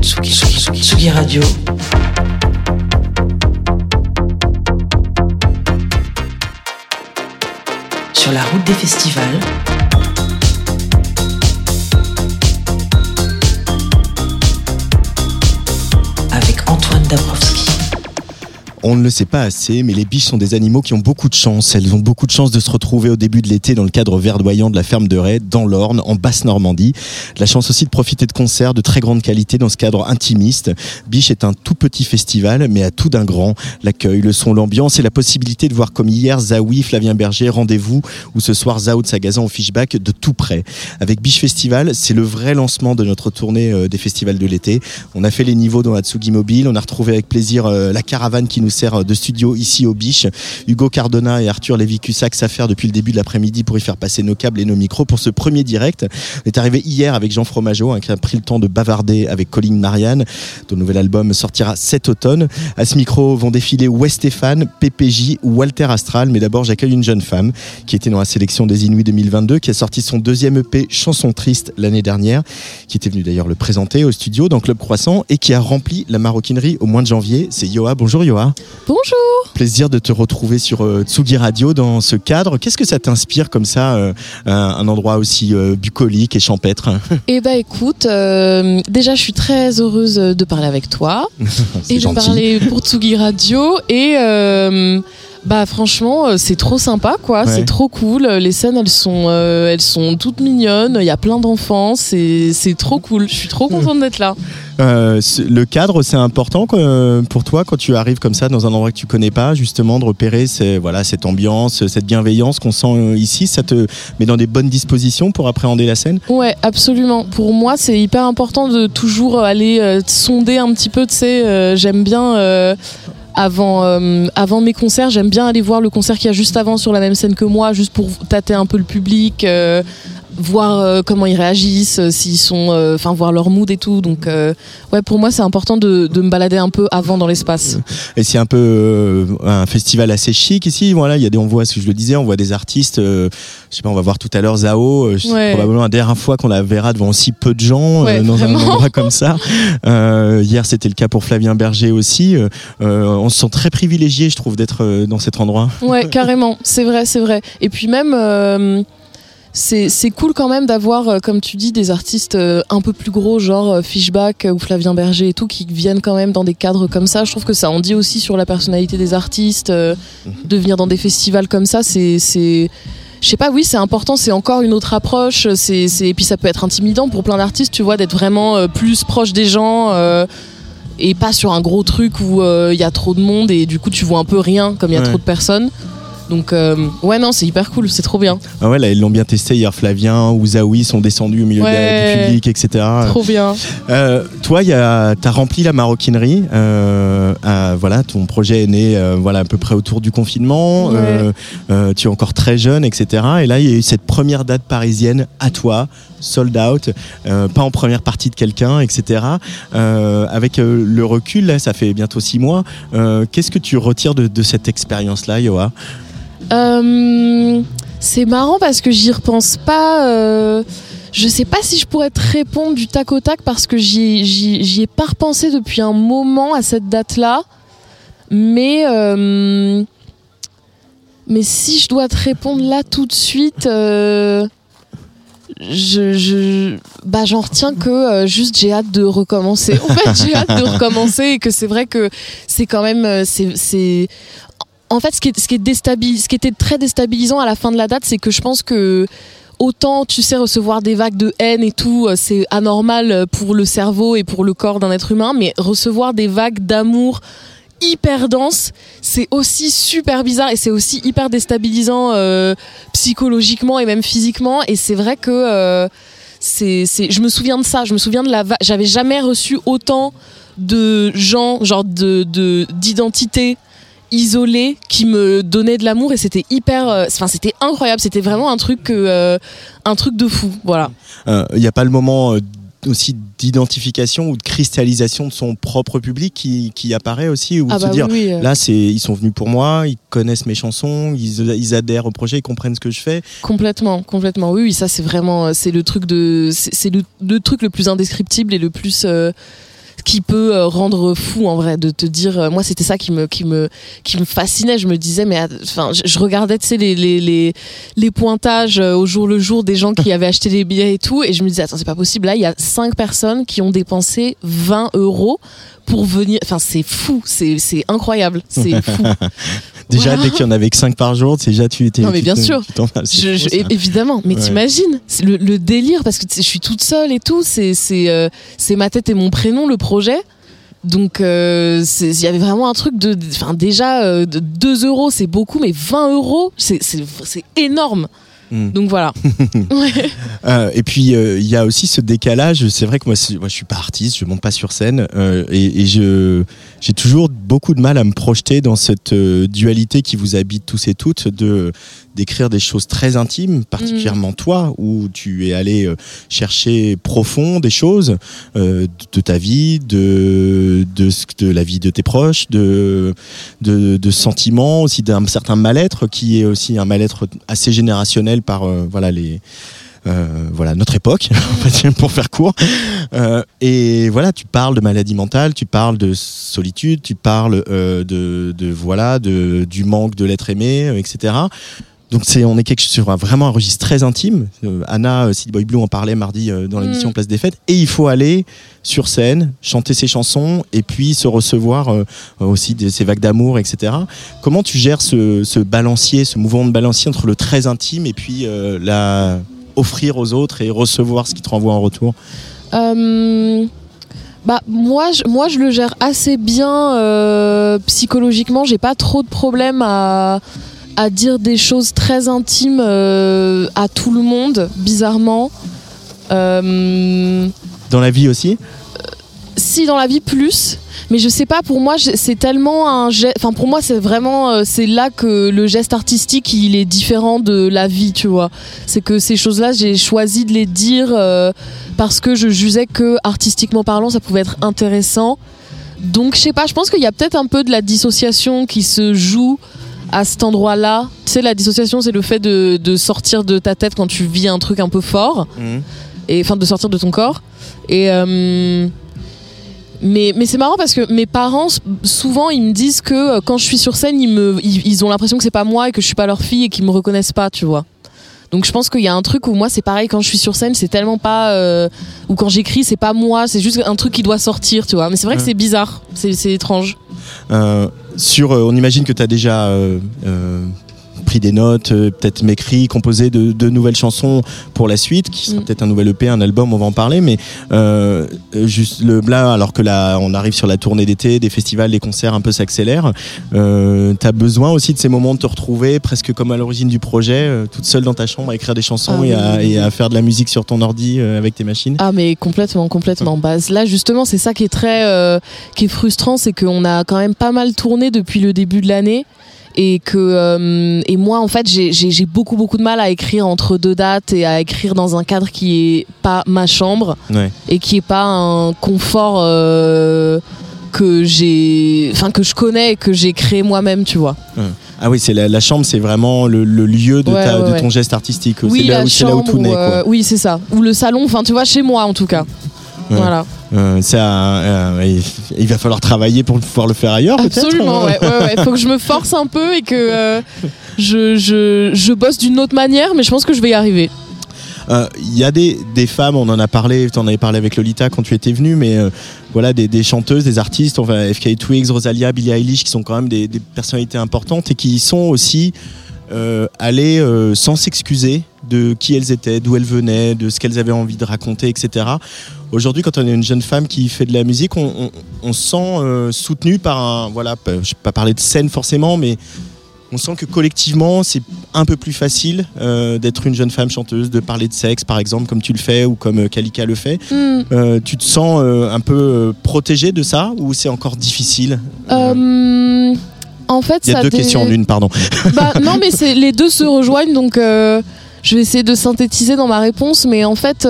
Tsugi, Tsugi, Tsugi, Radio. Sur la route des festivals. Avec Antoine Dabrowski. On ne le sait pas assez, mais les biches sont des animaux qui ont beaucoup de chance. Elles ont beaucoup de chance de se retrouver au début de l'été dans le cadre verdoyant de la ferme de Ray, dans l'Orne, en Basse-Normandie. La chance aussi de profiter de concerts de très grande qualité dans ce cadre intimiste. Biche est un tout petit festival, mais à tout d'un grand. L'accueil, le son, l'ambiance et la possibilité de voir comme hier Zawi, Flavien Berger, rendez-vous, ou ce soir Zao de Sagazan au Fishback de tout près. Avec Biche Festival, c'est le vrai lancement de notre tournée euh, des festivals de l'été. On a fait les niveaux dans Atsugi Mobile, on a retrouvé avec plaisir euh, la caravane qui nous sert de studio ici au Biche. Hugo Cardona et Arthur Lévy-Cussac s'affairent depuis le début de l'après-midi pour y faire passer nos câbles et nos micros pour ce premier direct. On est arrivé hier avec Jean Fromageau, hein, qui a pris le temps de bavarder avec Colin Marianne. Ton nouvel album sortira cet automne. À ce micro vont défiler West Stéphane, PPJ ou Walter Astral. Mais d'abord, j'accueille une jeune femme qui était dans la sélection des Inuits 2022, qui a sorti son deuxième EP Chanson Triste l'année dernière, qui était venu d'ailleurs le présenter au studio dans Club Croissant et qui a rempli la maroquinerie au mois de janvier. C'est Yoa. Bonjour Yoa. Bonjour. Plaisir de te retrouver sur euh, Tsugi Radio dans ce cadre. Qu'est-ce que ça t'inspire comme ça, euh, un, un endroit aussi euh, bucolique et champêtre? Eh bah écoute, euh, déjà je suis très heureuse de parler avec toi et de parler pour Tsugi Radio et euh, bah franchement euh, c'est trop sympa quoi, Ouais. c'est trop cool. Les scènes elles sont euh, elles sont toutes mignonnes, il y a plein d'enfants, c'est c'est trop cool. Je suis trop contente d'être là. Euh, le cadre, c'est important pour toi quand tu arrives comme ça dans un endroit que tu connais pas, justement de repérer ces- voilà, cette ambiance, cette bienveillance qu'on sent ici. Ça te met dans des bonnes dispositions pour appréhender la scène? Ouais, absolument. Pour moi, c'est hyper important de toujours aller euh, sonder un petit peu. Tu sais, j'aime bien. Avant, euh, avant mes concerts, j'aime bien aller voir le concert qu'il y a juste avant sur la même scène que moi, juste pour tâter un peu le public, euh, voir euh, comment ils réagissent, euh, s'ils sont, euh, enfin voir leur mood et tout. Donc, euh, ouais, pour moi, c'est important de, de me balader un peu avant dans l'espace. Et c'est un peu euh, un festival assez chic ici. Voilà, il y a des, on voit, ce que je le disais, on voit des artistes. euh, je sais pas, on va voir tout à l'heure Zao. c'est Ouais. Probablement la dernière fois qu'on la verra devant si peu de gens euh, Ouais, dans vraiment. un endroit comme ça. Euh, hier, c'était le cas pour Flavien Berger aussi. On se sent très privilégié, je trouve, d'être dans cet endroit. Ouais, carrément, c'est vrai, c'est vrai. Et puis même, euh, c'est cool quand même d'avoir, euh, comme tu dis, des artistes euh, un peu plus gros, genre euh, Fishback ou Flavien Berger et tout, qui viennent quand même dans des cadres comme ça. Je trouve que ça en dit aussi sur la personnalité des artistes. euh, de venir dans des festivals comme ça, c'est... je sais pas, oui, c'est important, c'est encore une autre approche, c'est, et puis ça peut être intimidant pour plein d'artistes, tu vois, d'être vraiment euh, plus proche des gens euh, et pas sur un gros truc où euh, il y a trop de monde et du coup tu vois un peu rien comme il y a Ouais. trop de personnes. Donc, euh, ouais, non, c'est hyper cool, c'est trop bien. Ah ouais, là, ils l'ont bien testé hier. Flavien ou Zawi sont descendus au milieu de la- Ouais. du public, etc. Trop bien. Euh, toi, tu as rempli la maroquinerie. euh, voilà, ton projet est né voilà, à peu près autour du confinement. Ouais. Tu es encore très jeune, etc. Et là, il y a eu cette première date parisienne à toi, sold out, pas en première partie de quelqu'un, etc. Avec le recul, là, ça fait bientôt six mois. Qu'est-ce que tu retires de, de cette expérience-là, Yoa? Euh, c'est marrant parce que j'y repense pas. euh, je sais pas si je pourrais te répondre du tac au tac parce que j'y, ai pas repensé depuis un moment à cette date-là. Mais, euh, mais si je dois te répondre là tout de suite, euh, bah, j'en retiens que juste j'ai hâte de recommencer. En fait, j'ai hâte de recommencer et que c'est vrai que c'est quand même. c'est... En fait, ce qui, était très déstabilisant à la fin de la date, c'est que je pense que autant, tu sais, recevoir des vagues de haine et tout, euh, c'est anormal pour le cerveau et pour le corps d'un être humain, mais recevoir des vagues d'amour hyper dense, c'est aussi super bizarre et c'est aussi hyper déstabilisant euh, psychologiquement et même physiquement. Et c'est vrai que euh, je me souviens de ça. Je me souviens de la. va- J'avais jamais reçu autant de gens, genre de, de isolées qui me donnaient de l'amour et c'était hyper. euh, Enfin, c'était incroyable. C'était vraiment un truc, que, euh, un truc de fou. Voilà. Il n'y a pas le moment euh, aussi d'identification ou de cristallisation de son propre public qui, qui apparaît aussi ou Ah de bah se dire oui, oui, euh. là c'est ils sont venus pour moi ils connaissent mes chansons ils, ils adhèrent au projet ils comprennent ce que je fais Complètement, complètement. Oui, oui, ça c'est vraiment, euh, c'est le truc de, c'est le, le truc le plus indescriptible et le plus euh, qui peut euh, rendre fou en vrai de te dire. euh, moi, c'était ça qui me, qui me, qui me fascinait. Je me disais, mais enfin, je, regardais, tu sais, les, les, les, les pointages euh, au jour le jour des gens qui avaient acheté les billets et tout, et je me disais, attends, c'est pas possible. Là, il y a cinq personnes qui ont dépensé 20 euros pour venir. Enfin, c'est fou, c'est, c'est incroyable, c'est fou. Déjà Voilà. dès qu'il y en avait que 5 par jour déjà tu étais Non, mais tu bien te- sûr. Je- je- évidemment, mais Ouais. t'imagines le, le délire parce que je suis toute seule et tout. C'est c'est euh, c'est ma tête et mon prénom le projet. Donc euh, il y avait vraiment un truc de, enfin déjà euh, de 2 euros c'est beaucoup, mais 20 euros c'est énorme. Mm. Donc voilà. Ouais. Euh, et puis euh, il y a aussi ce décalage. C'est vrai que moi, moi je suis pas artiste, je monte pas sur scène euh, et, et je j'ai toujours beaucoup de mal à me projeter dans cette dualité qui vous habite tous et toutes de d'écrire des choses très intimes, particulièrement toi, où tu es allé euh, chercher profond des choses euh, de, ta vie, de, de la vie de tes proches, de de, de sentiments aussi d'un certain mal-être qui est aussi un mal-être assez générationnel par euh, voilà les euh, voilà notre époque pour faire court. Euh, et voilà tu parles de maladie mentale tu parles de solitude tu parles euh, de, de voilà de du manque de l'être aimé etc donc c'est on est quelque sur un, vraiment un registre très intime. Euh, Anna euh, City Boy Blue en parlait mardi euh, dans l'émission Mm. Place des Fêtes. Et il faut aller sur scène chanter ses chansons et puis se recevoir euh, aussi de ces vagues d'amour etc comment tu gères ce, ce balancier ce mouvement de balancier entre le très intime et puis euh, la offrir aux autres et recevoir ce qui te renvoie en retour? Euh, bah moi je, moi je le gère assez bien euh, psychologiquement. J'ai pas trop de problème à à dire des choses très intimes euh, à tout le monde bizarrement. Euh, dans la vie aussi si dans la vie plus. Mais je sais pas pour moi c'est tellement un geste enfin pour moi c'est vraiment euh, c'est là que le geste artistique il est différent de la vie tu vois. C'est que ces choses là j'ai choisi de les dire euh, parce que je jugeais que artistiquement parlant ça pouvait être intéressant. Donc je sais pas je pense qu'il y a peut-être un peu de la dissociation qui se joue à cet endroit là tu sais la dissociation c'est le fait de, de sortir de ta tête quand tu vis un truc un peu fort. Et enfin de sortir de ton corps. Et euh, mais, mais c'est marrant parce que mes parents souvent ils me disent que euh, quand je suis sur scène ils me ils, ils ont l'impression que c'est pas moi et que je suis pas leur fille et qu'ils me reconnaissent pas tu vois donc je pense qu'il y a un truc où moi c'est pareil quand je suis sur scène c'est tellement pas euh, ou quand j'écris c'est pas moi c'est juste un truc qui doit sortir tu vois. Mais c'est vrai que c'est bizarre c'est c'est étrange. Euh, sur, euh, on imagine que tu as déjà pris des notes, euh, peut-être m'écrit, composé de, de nouvelles chansons pour la suite, qui sera Mm. peut-être un nouvel EP, un album, on va en parler. Mais euh, juste le là, alors que là, on arrive sur la tournée d'été, des festivals, les concerts un peu s'accélèrent. Euh, tu as besoin aussi de ces moments de te retrouver, presque comme à l'origine du projet, euh, toute seule dans ta chambre à écrire des chansons Ah et, à, oui, oui. et à faire de la musique sur ton ordi euh, avec tes machines. Ah mais complètement, complètement. Bah, là justement, c'est ça qui est très, euh, qui est frustrant, c'est qu'on a quand même pas mal tourné depuis le début de l'année et que euh, et moi en fait j'ai- beaucoup beaucoup de mal à écrire entre deux dates et à écrire dans un cadre qui est pas ma chambre Ouais. et qui est pas un confort euh, que j'ai, enfin que je connais et que j'ai créé moi-même, tu vois. Ah oui, c'est la, la chambre, c'est vraiment le, le lieu de, Ouais, ta- ouais, de ouais. ton geste artistique. Oui, c'est là, où- là tout naît. euh, quoi. oui c'est ça, ou le salon, enfin tu vois chez moi en tout cas. Voilà. Euh, ça, euh, il, va falloir travailler pour pouvoir le faire ailleurs, Absolument, ouais, ouais, ouais. Faut que je me force un peu et que euh, je, je, je bosse d'une autre manière, mais je pense que je vais y arriver. Euh, Il y a des, des femmes, on en a parlé, tu en avais parlé avec Lolita quand tu étais venue, mais euh, voilà, des, des chanteuses, des artistes, enfin, FK Twigs, Rosalia, Billie Eilish, qui sont quand même des, des personnalités importantes et qui sont aussi euh, euh, sans s'excuser de qui elles étaient, d'où elles venaient, de ce qu'elles avaient envie de raconter, etc. Aujourd'hui, quand on est une jeune femme qui fait de la musique, on, on- on se sent euh, soutenu par un. Voilà, je ne vais pas parler de scène forcément, mais on sent que collectivement, c'est un peu plus facile euh, d'être une jeune femme chanteuse, de parler de sexe, par exemple, comme tu le fais ou comme euh, Kalika le fait. Hmm. Euh, tu te sens euh, un peu protégée de ça ou c'est encore difficile Euh, en fait, Il y a ça deux dé- questions en une, pardon. Bah, non, mais c'est les deux se rejoignent, donc je vais essayer de synthétiser dans ma réponse. Mais en fait,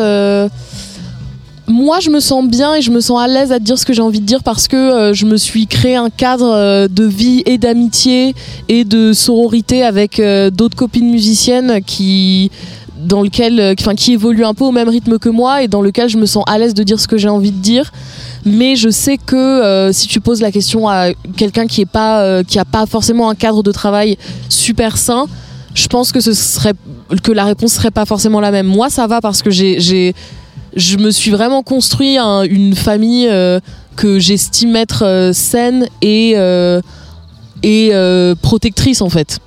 moi, je me sens bien et je me sens à l'aise à dire ce que j'ai envie de dire parce que euh, je me suis créé un cadre euh, de vie et d'amitié et de sororité avec euh, d'autres copines musiciennes qui dans lequel, enfin, qui évoluent un peu au même rythme que moi et dans lequel je me sens à l'aise de dire ce que j'ai envie de dire. Mais je sais que si tu poses la question à quelqu'un qui est pas, pas forcément un cadre de travail super sain, je pense que ce serait que la réponse serait pas forcément la même. Moi, ça va parce que j'ai, je me suis vraiment construit un- une famille euh, que j'estime être euh, saine et euh, et protectrice en fait.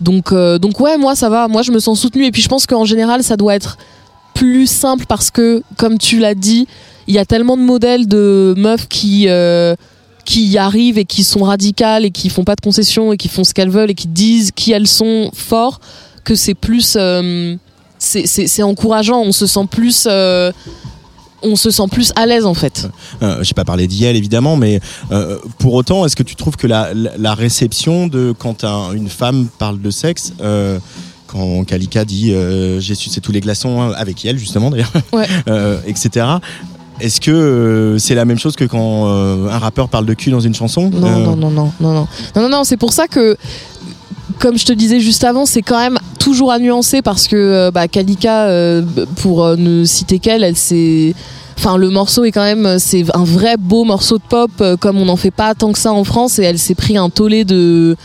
Donc donc ouais, moi ça va. Moi, je me sens soutenue et puis je pense qu'en général, ça doit être plus simple parce que, comme tu l'as dit, il y a tellement de modèles de meufs qui qui y arrivent et qui sont radicales et qui font pas de concessions et qui font ce qu'elles veulent et qui disent qui elles sont fort que c'est plus c'est- encourageant on se sent plus euh, on se sent plus à l'aise en fait Euh, J'ai pas parlé d'IEL évidemment, mais euh, pour autant, est-ce que tu trouves que la, la- la réception de quand un- une femme parle de sexe, euh, quand Kalika dit j'ai sucé tous les glaçons hein, avec elle justement d'ailleurs, Ouais. etc. Est-ce que euh, c'est la même chose que quand euh, un rappeur parle de cul dans une chanson? Non, Euh, non non non non non non non non c'est pour ça que comme je te disais juste avant, c'est quand même toujours à nuancer parce que euh, bah, Kalika, euh, pour euh, ne citer qu'elle, elle s'est Enfin, le morceau est quand même, c'est un vrai beau morceau de pop, comme on n'en fait pas tant que ça en France, et elle s'est pris un tollé de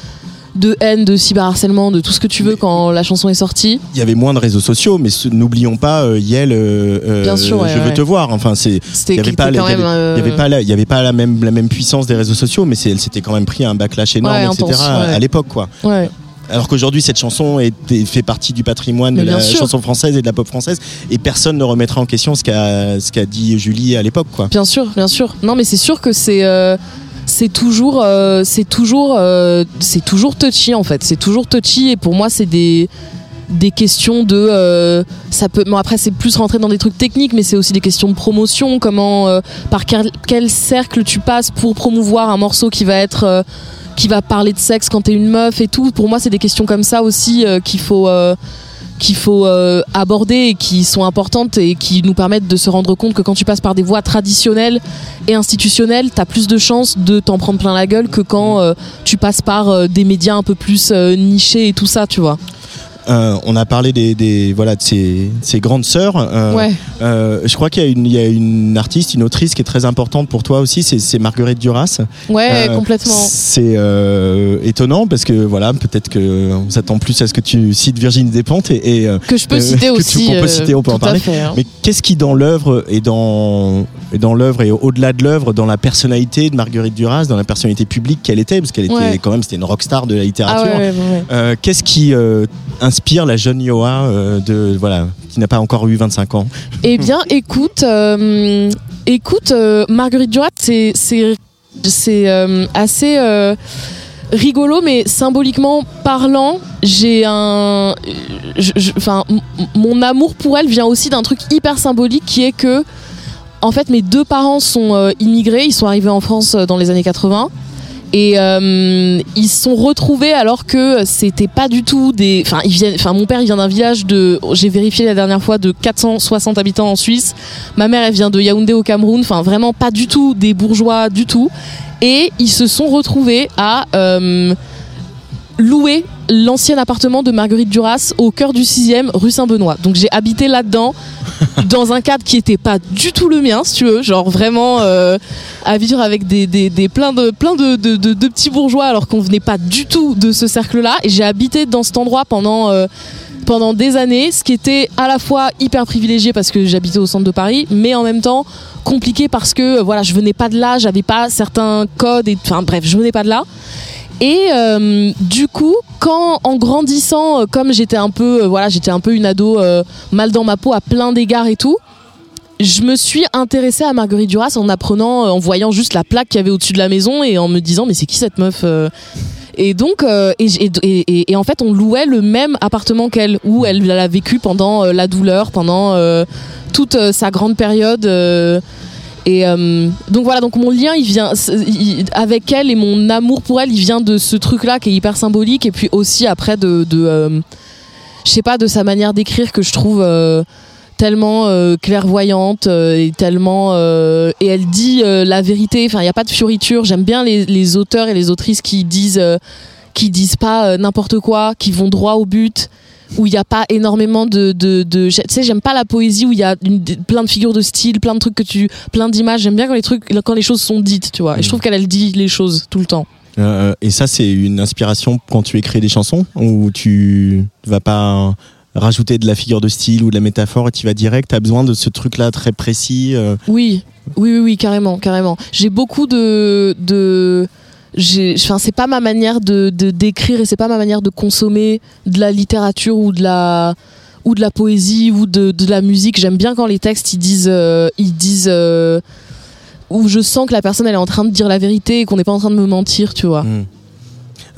de haine, de cyberharcèlement, de tout ce que tu veux quand la chanson est sortie. Il y avait moins de réseaux sociaux, mais n'oublions pas euh, Yel, euh, euh, Bien sûr, ouais, je veux ouais. te voir. Enfin, c'est C'était Il avait pas y n'y avait euh, pas, la, il y avait pas la, même, la même puissance des réseaux sociaux, mais elle s'était quand même pris un backlash énorme, Ouais, etc. intense, à- l'époque, quoi. Alors qu'aujourd'hui, cette chanson est, fait partie du patrimoine Mais de la sûr. chanson française et de la pop française, et personne ne remettra en question ce qu'a ce qu'a dit Julie à l'époque, quoi. Bien sûr, bien sûr. Non, mais c'est sûr que c'est c'est toujours euh, c'est toujours euh, c'est toujours touchy en fait. C'est toujours touchy et pour moi c'est des des questions de euh, ça peut bon après c'est plus rentrer dans des trucs techniques mais c'est aussi des questions de promotion comment par quel, quel cercle tu passes pour promouvoir un morceau qui va être qui va parler de sexe quand t'es une meuf et tout pour moi c'est des questions comme ça aussi qu'il faut qu'il faut euh, aborder et qui sont importantes et qui nous permettent de se rendre compte que quand tu passes par des voies traditionnelles et institutionnelles, t'as plus de chances de t'en prendre plein la gueule que quand euh, tu passes par euh, des médias un peu plus euh, nichés et tout ça, tu vois. Euh, on a parlé des, des- voilà de ces grandes sœurs. Euh, ouais. euh, je crois qu'il y a, une, il y a une artiste, une autrice qui est très importante pour toi aussi, c'est Marguerite Duras. Ouais, complètement. C'est étonnant parce que voilà, peut-être que on s'attend plus à ce que tu cites Virginie Despentes et, et, Que je peux citer que tu- aussi. qu'on peut citer, on peut en parler. fait, hein. mais qu'est-ce qui dans l'œuvre et dans et dans l'œuvre et au-delà de l'œuvre, dans la personnalité de Marguerite Duras, dans la personnalité publique qu'elle était, parce qu'elle était Ouais. quand même c'était une rockstar de la Ah littérature. ouais. Euh, qu'est-ce qui inspire la jeune Yoa euh, de voilà qui n'a pas encore eu 25 ans Eh bien, écoute, euh, écoute, euh, Marguerite Duras, c'est c'est assez rigolo, mais symboliquement parlant, j'ai un, enfin, mon amour pour elle vient aussi d'un truc hyper symbolique qui est que, en fait, mes deux parents sont euh, immigrés, ils sont arrivés en France euh, dans les années 80. Et euh, ils se sont retrouvés alors que c'était pas du tout des. Enfin, mon père il vient d'un village de. J'ai vérifié la dernière fois de 460 habitants en Suisse. Ma mère elle vient de Yaoundé au Cameroun. Enfin, vraiment pas du tout des bourgeois du tout. Et ils se sont retrouvés à euh, louer l'ancien appartement de Marguerite Duras au cœur du 6e rue Saint-Benoît. Donc j'ai habité là-dedans dans un cadre qui était pas du tout le mien, si tu veux, genre vraiment euh, à vivre avec des, des, des plein de de, de- de petits bourgeois alors qu'on venait pas du tout de ce cercle-là. Et j'ai habité dans cet endroit pendant euh, pendant des années, ce qui était à la fois hyper privilégié parce que j'habitais au centre de Paris, mais en même temps compliqué parce que euh, voilà, je venais pas de là, j'avais pas certains codes et enfin bref, je venais pas de là. Et euh, du coup, quand en grandissant, euh, comme j'étais un peu, euh, voilà, j'étais un peu une ado mal dans ma peau à plein d'égards et tout, je me suis intéressée à Marguerite Duras en apprenant, en voyant juste la plaque qu'il y avait au-dessus de la maison et en me disant mais c'est qui cette meuf et donc, et, en fait, on louait le même appartement qu'elle, où elle, a vécu pendant la douleur, pendant toute sa grande période. Et euh, donc voilà, donc mon lien, il vient il- avec elle et mon amour pour elle, il vient de ce truc-là qui est hyper symbolique, et puis aussi après de, euh, je sais pas, de sa manière d'écrire que je trouve euh, tellement clairvoyante et tellement et elle dit la vérité. Enfin, il y a pas de fioriture. J'aime bien les, les auteurs et les autrices qui disent qui disent pas n'importe quoi, qui vont droit au but où il n'y a pas énormément de, de, de tu sais j'aime pas la poésie où il y a une- plein de figures de style plein de trucs que tu plein d'images j'aime bien quand les trucs quand les choses sont dites tu vois et je trouve qu'elle elle dit les choses tout le temps Euh, et ça, c'est une inspiration quand tu écris des chansons où tu vas pas rajouter de la figure de style ou de la métaphore et tu vas direct. T'as besoin de ce truc-là très précis. euh, Oui, oui, oui, oui, carrément, carrément. J'ai beaucoup de, enfin, c'est pas ma manière de, d'écrire et c'est pas ma manière de consommer de la littérature ou de la, ou de la poésie ou de, de la musique. J'aime bien quand les textes ils disent, euh, ils disent, euh, où je sens que la personne elle est en train de dire la vérité et qu'on n'est pas en train de me mentir, tu vois. Mm.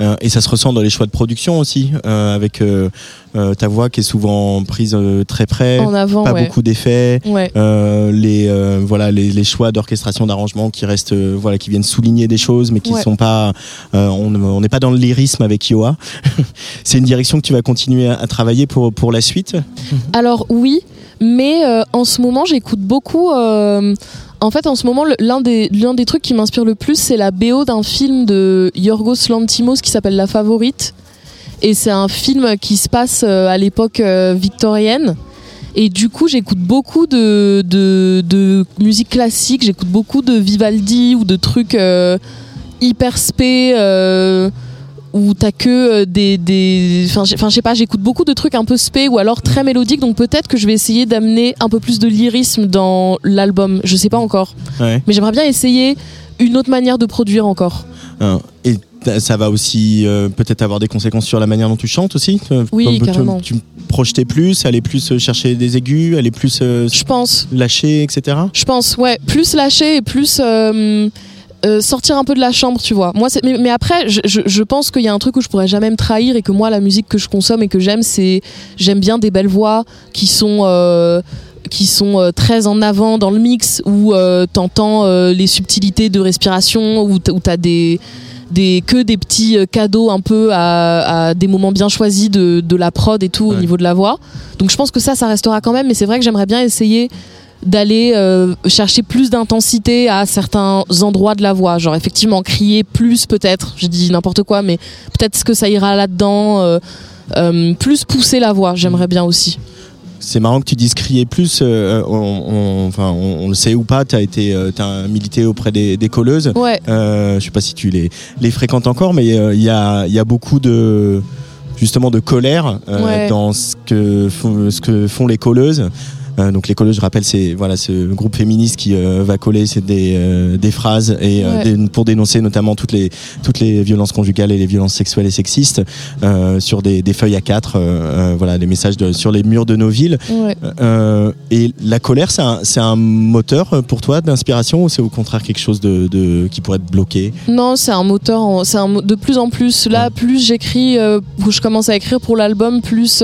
Euh, et ça se ressent dans les choix de production aussi, euh, avec euh, ta voix qui est souvent prise très près, En avant, pas ouais. beaucoup d'effets. Ouais. Les voilà les, les choix d'orchestration d'arrangement qui restent voilà qui viennent souligner des choses mais qui Ouais. sont pas on on n'est pas dans le lyrisme avec Yoa c'est une direction que tu vas continuer à, à travailler pour pour la suite? Alors oui, mais euh, en ce moment j'écoute beaucoup. euh, en fait, en ce moment, l'un des, trucs qui m'inspire le plus, c'est la BO d'un film de Yorgos Lantimos qui s'appelle La Favorite. Et c'est un film qui se passe euh, à l'époque euh, victorienne. Et du coup, j'écoute beaucoup de, musique classique, j'écoute beaucoup de Vivaldi ou de trucs euh, hyper spé. Où t'as que euh, des des enfin je sais pas j'écoute beaucoup de trucs un peu spé ou alors très mélodiques donc peut-être que je vais essayer d'amener un peu plus de lyrisme dans l'album. Je sais pas encore. Ouais. mais j'aimerais bien essayer une autre manière de produire encore. Euh, et ça va aussi euh, peut-être avoir des conséquences sur la manière dont tu chantes aussi Oui, tu- carrément. tu, projeter plus aller plus chercher des aigus aller plus euh, je pense. lâcher etc je pense ouais. Plus lâcher et plus euh, euh, sortir un peu de la chambre tu vois. Moi mais, mais après je, je, je pense qu'il y a un truc où je pourrais jamais me trahir et que moi la musique que je consomme et que j'aime c'est j'aime bien des belles voix qui sont euh, qui sont euh, très en avant dans le mix où t'entends les subtilités de respiration où t'as des des que des petits cadeaux un peu à, à des moments bien choisis de, de la prod et tout au niveau de la voix. Donc je pense que ça ça restera quand même mais c'est vrai que j'aimerais bien essayer d'aller euh, chercher plus d'intensité à certains endroits de la voix genre effectivement crier plus peut-être je dis n'importe quoi mais peut-être que ça ira là-dedans euh, euh, plus pousser la voix j'aimerais bien aussi C'est marrant que tu dises crier plus. euh, on, on- enfin, on, on le sait ou pas. T'as été, euh, t'as milité auprès des, des colleuses. ouais je sais pas si tu les, les fréquentes encore, mais il y, a, il y a beaucoup de justement de colère Ouais. dans ce que, font, ce que font les colleuses. Euh, donc colleuses, je rappelle, c'est voilà ce groupe féministe qui euh, va coller c'est des, euh, des phrases et Ouais. pour dénoncer notamment toutes les toutes les violences conjugales et les violences sexuelles et sexistes sur des, des feuilles à quatre, voilà les messages de, sur les murs de nos villes. ouais et la colère, c'est un, c'est un moteur pour toi d'inspiration ou c'est au contraire quelque chose de, de- qui pourrait te bloquer? Non, c'est un moteur, c'est un de plus en plus. Là, plus j'écris, je commence à écrire pour l'album, plus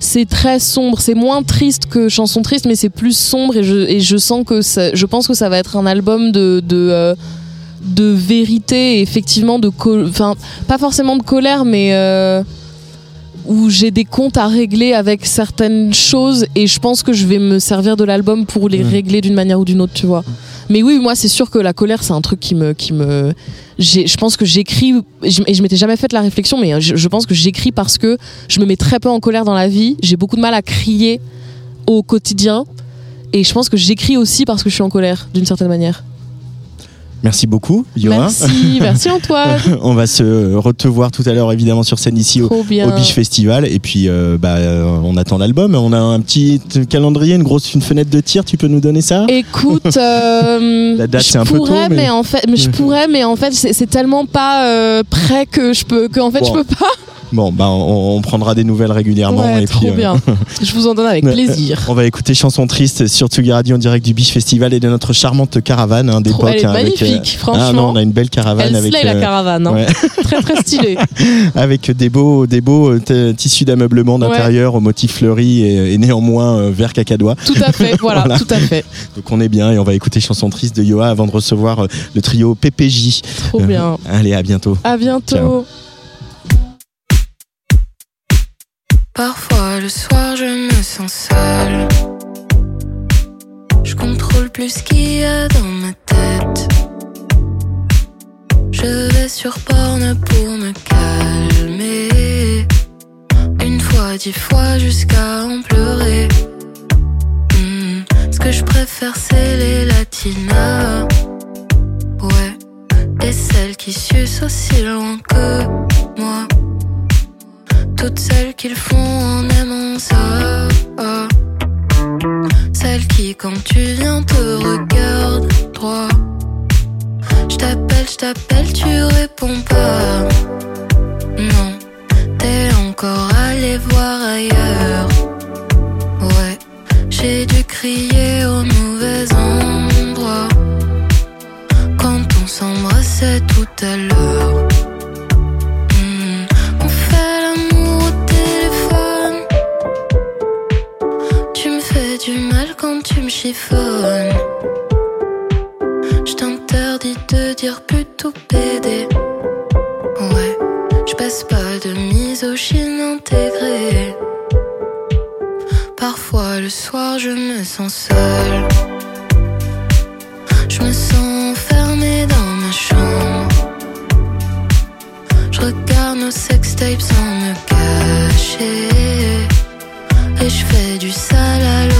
c'est très sombre. C'est moins triste que chanson triste, mais c'est plus sombre et je, je sens que ça- je pense que ça va être un album de de, euh, de vérité, effectivement de, enfin pas forcément de colère, mais euh, où j'ai des comptes à régler avec certaines choses et je pense que je vais me servir de l'album pour les régler d'une manière ou d'une autre, tu vois. Mais oui, moi c'est sûr que la colère c'est un truc qui me qui me je pense que j'écris et je, et je m'étais jamais fait la réflexion mais je, je pense que j'écris parce que je me mets très peu en colère dans la vie, j'ai beaucoup de mal à crier au quotidien et je pense que j'écris aussi parce que je suis en colère d'une certaine manière. Merci beaucoup, Yoa. Merci, merci Antoine. On va se retevoir tout à l'heure, évidemment, sur scène ici au, Trop bien. au Biche Festival. Et puis, euh, bah, euh, on attend l'album. On a un petit calendrier, une grosse une fenêtre de tir. Tu peux nous donner ça? Écoute, euh, La date, c'est un peu tôt, mais- mais... en fait, mais je pourrais, mais en fait, c'est c'est tellement pas euh, prêt que je peux, que en fait, Bon. je peux pas. Bon, bah, on, on prendra des nouvelles régulièrement. Ouais, et trop puis, euh, bien. Je vous en donne avec plaisir. On va écouter Chanson Triste sur Tsugi Radio en direct du Biche Festival et de notre charmante caravane hein, d'époque. Elle est hein, avec, magnifique, Ah non, franchement. on a une belle caravane Elle avec, la euh, caravane, hein. ouais. très très stylée. avec des beaux, des beaux euh, tissus d'ameublement d'intérieur au motif fleuri et, et néanmoins euh, vert cacadois. Tout à fait, voilà, Voilà. tout à fait. Donc on est bien et on va écouter Chanson Triste de Yoa avant de recevoir euh, le trio PPJ. Trop bien. Allez, à bientôt. À bientôt. Ciao. Parfois le soir je me sens seule. Je contrôle plus ce qu'il y a dans ma tête. Je vais sur porn pour me calmer. Une fois, dix fois jusqu'à en pleurer. Hmm, Ce que je préfère c'est les latinas. Ouais. Et celles qui sucent aussi loin que moi. Toutes celles qu'ils font en aimant ça. Celles qui, quand tu viens, te regardent droit. Je t'appelle, je t'appelle, tu réponds pas. Non, t'es encore allé voir ailleurs. Ouais, j'ai dû crier au mauvais endroit. Quand on s'embrassait tout à l'heure. Je t'interdis de dire plutôt PD. Ouais, je passe pas de misogyne intégrée. Parfois le soir je me sens seule. Je me sens enfermée dans ma chambre. Je regarde nos sextapes sans me cacher. Et je fais du sale à l'oreiller.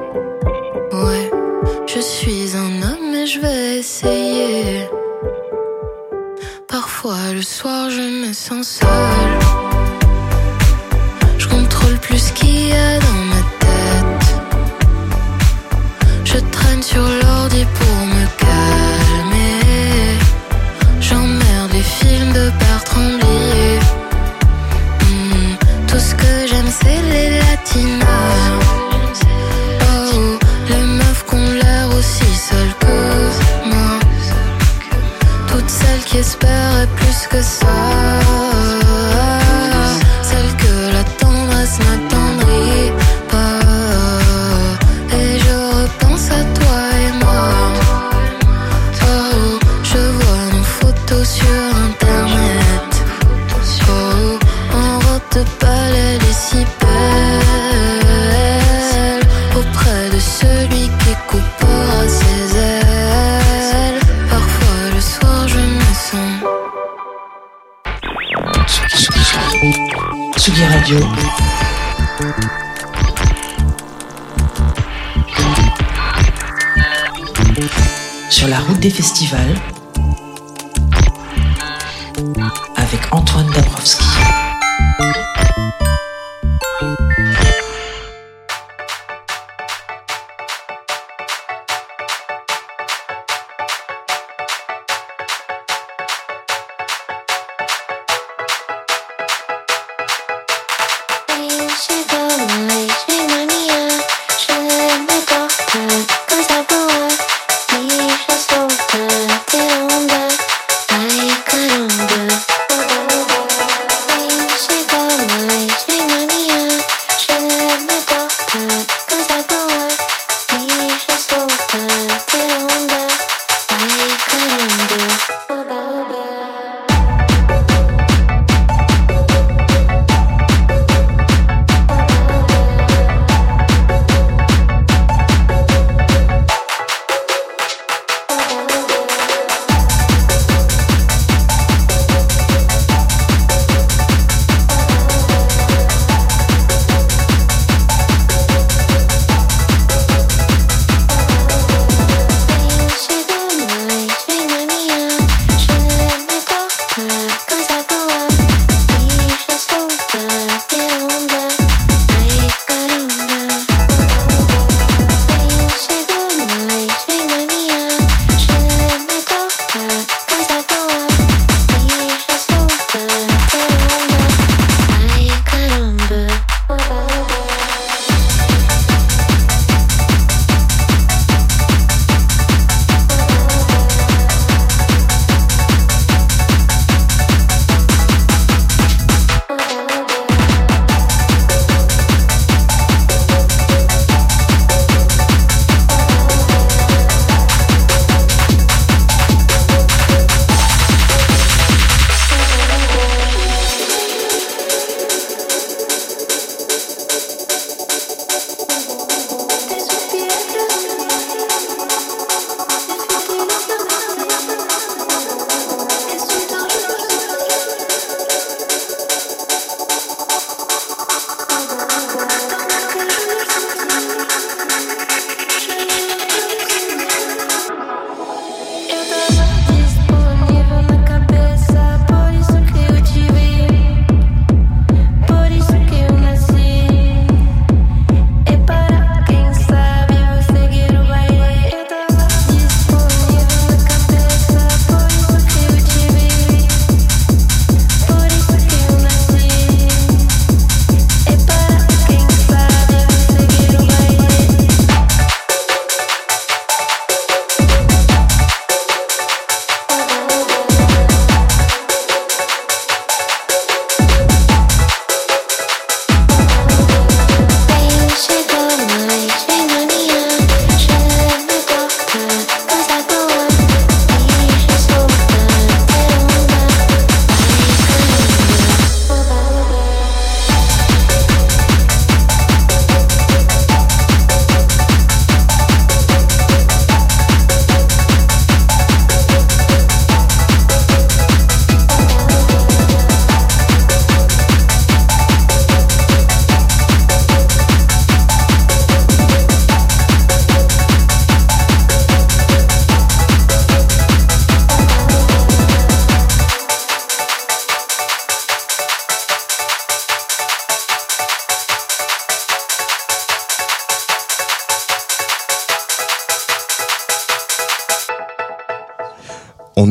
je vais essayer. Parfois le soir je me sens seule. Je contrôle plus ce qu'il y a dans ma tête. Je traîne sur l'ordi pour me calmer. J'emmerde les films de Bertrand Blier. Hmm, tout ce que j'aime c'est les latinas. Moi. Toutes celles qui espéraient plus que ça. Sur la route des festivals. Avec Antoine Dabrowski.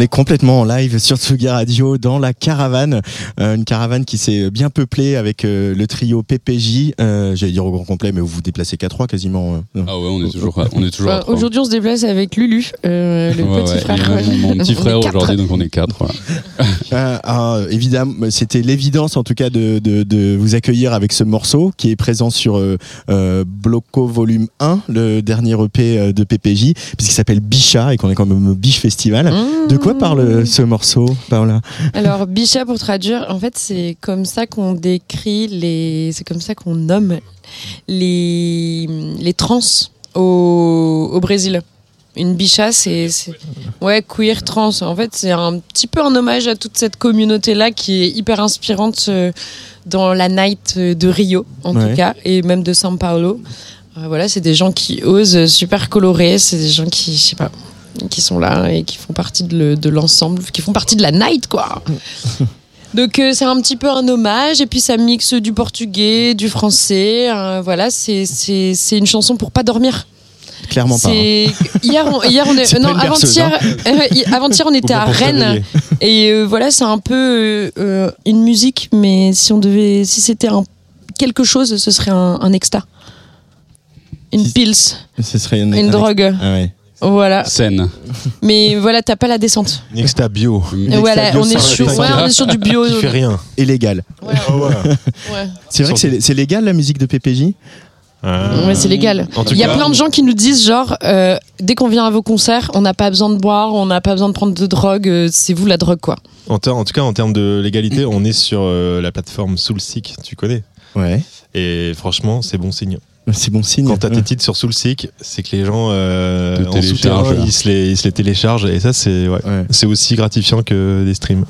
On est complètement en live sur Tsugi Radio dans la caravane, euh, une caravane qui s'est bien peuplée avec euh, le trio PPJ. Euh, J'allais dire au grand complet, mais vous vous déplacez qu'à trois quasiment. euh. Ah ouais, on est toujours, on est toujours. à Enfin, trois. Aujourd'hui, on se déplace avec Lulu, euh, le Ouais, petit ouais, frère. mon, mon petit frère aujourd'hui, donc on est quatre. Euh, ah, évidemment, c'était l'évidence en tout cas de, de, de vous accueillir avec ce morceau qui est présent sur Bloco Volume 1, le dernier EP de PPJ, puisqu'il s'appelle Bicha et qu'on est quand même au Biche Festival. De quoi parle euh, ce morceau, Paola? Alors, Bicha, pour traduire, en fait, c'est comme ça qu'on décrit les. C'est comme ça qu'on nomme les, les trans au, au Brésil. Une bicha, c'est. Ouais, queer, trans. En fait, c'est un petit peu un hommage à toute cette communauté-là qui est hyper inspirante euh, dans la night de Rio, en Ouais. tout cas, et même de São Paulo. Euh, voilà, c'est des gens qui osent, super colorés. C'est des gens qui, je sais pas, qui sont là et qui font partie de le- de l'ensemble, qui font partie de la night, quoi. Donc euh, c'est un petit peu un hommage et puis ça mixe du portugais, du français. euh, voilà, c'est c'est c'est une chanson pour pas dormir. Clairement pas. hein. Hier on, hier on est, C'est euh, non avant-hier euh, hi- avant-hier on était à Rennes et euh, voilà c'est un peu euh, euh, une musique mais si on devait si c'était un quelque chose ce serait un, un exta. Une Si- pills, Ce serait une, une un- drogue. Ah ouais. Voilà. Scène. Mais voilà, t'as pas la descente. Nexta bio. Et voilà, on est, sur, ouais, on est sur du bio. Qui fait rien. Illégal. Ouais, ouais. C'est vrai que c'est c'est légal la musique de PPJ Ah. Ouais, c'est légal. En tout Il y a cas- plein de gens qui nous disent genre euh, dès qu'on vient à vos concerts, on n'a pas besoin de boire, on n'a pas besoin de prendre de drogue, euh, c'est vous la drogue quoi. En, en tout cas, en termes de légalité, on est sur euh, la plateforme Soulseek, tu connais? Ouais. Et franchement, c'est bon signe. C'est bon signe. Quand t'as tes titres sur Soulseek, c'est que les gens euh, en souterrain, ils se, les, ils se les téléchargent. Et ça, c'est ouais. Ouais. c'est aussi gratifiant que des streams.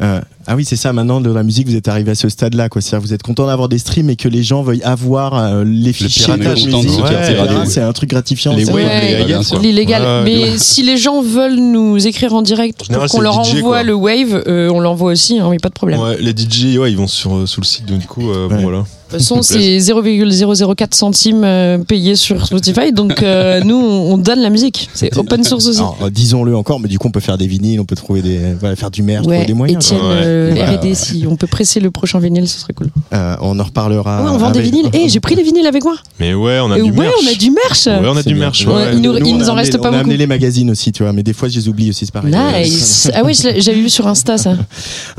Euh, ah oui, c'est ça. Maintenant, de la musique, vous êtes arrivé à ce stade-là, quoi. C'est-à-dire, vous êtes content d'avoir des streams et que les gens veuillent avoir euh, les fichiers de musique, etc. piratage. C'est un truc gratifiant. Les Ouais. Ouais. L'illégal. Ouais, Mais ouais. si les gens veulent nous écrire en direct pour qu'on leur le DJ, envoie quoi. le wave, euh, on l'envoie aussi, hein, mais pas de problème. Ouais, les DJ, ouais, ils vont sur euh, Soulseek, donc du coup, euh, bon Ouais. voilà. De toute façon, c'est 0,004 centimes payés sur Spotify, donc euh, nous, on on donne la musique. C'est open source aussi. Disons-le encore, mais du coup, on peut faire des vinyles, on peut trouver des, voilà, faire du Ouais, trouver des moyens. Ouais. Euh, Ouais. R&D, si on peut presser le prochain vinyle, ce serait cool. Euh, on en reparlera. ouais, on vend des vinyles. Eh, j'ai pris les vinyles avec moi. Mais ouais, on a du ouais, merch. on a du merch. Ouais, on a du merch. Ouais, ouais. il nous- Nous, il on nous a en reste pas On a beaucoup. amené les magazines aussi, tu vois, mais des fois, je les oublie aussi, c'est pareil. Nice. Ah l'ai- j'avais vu sur Insta ça.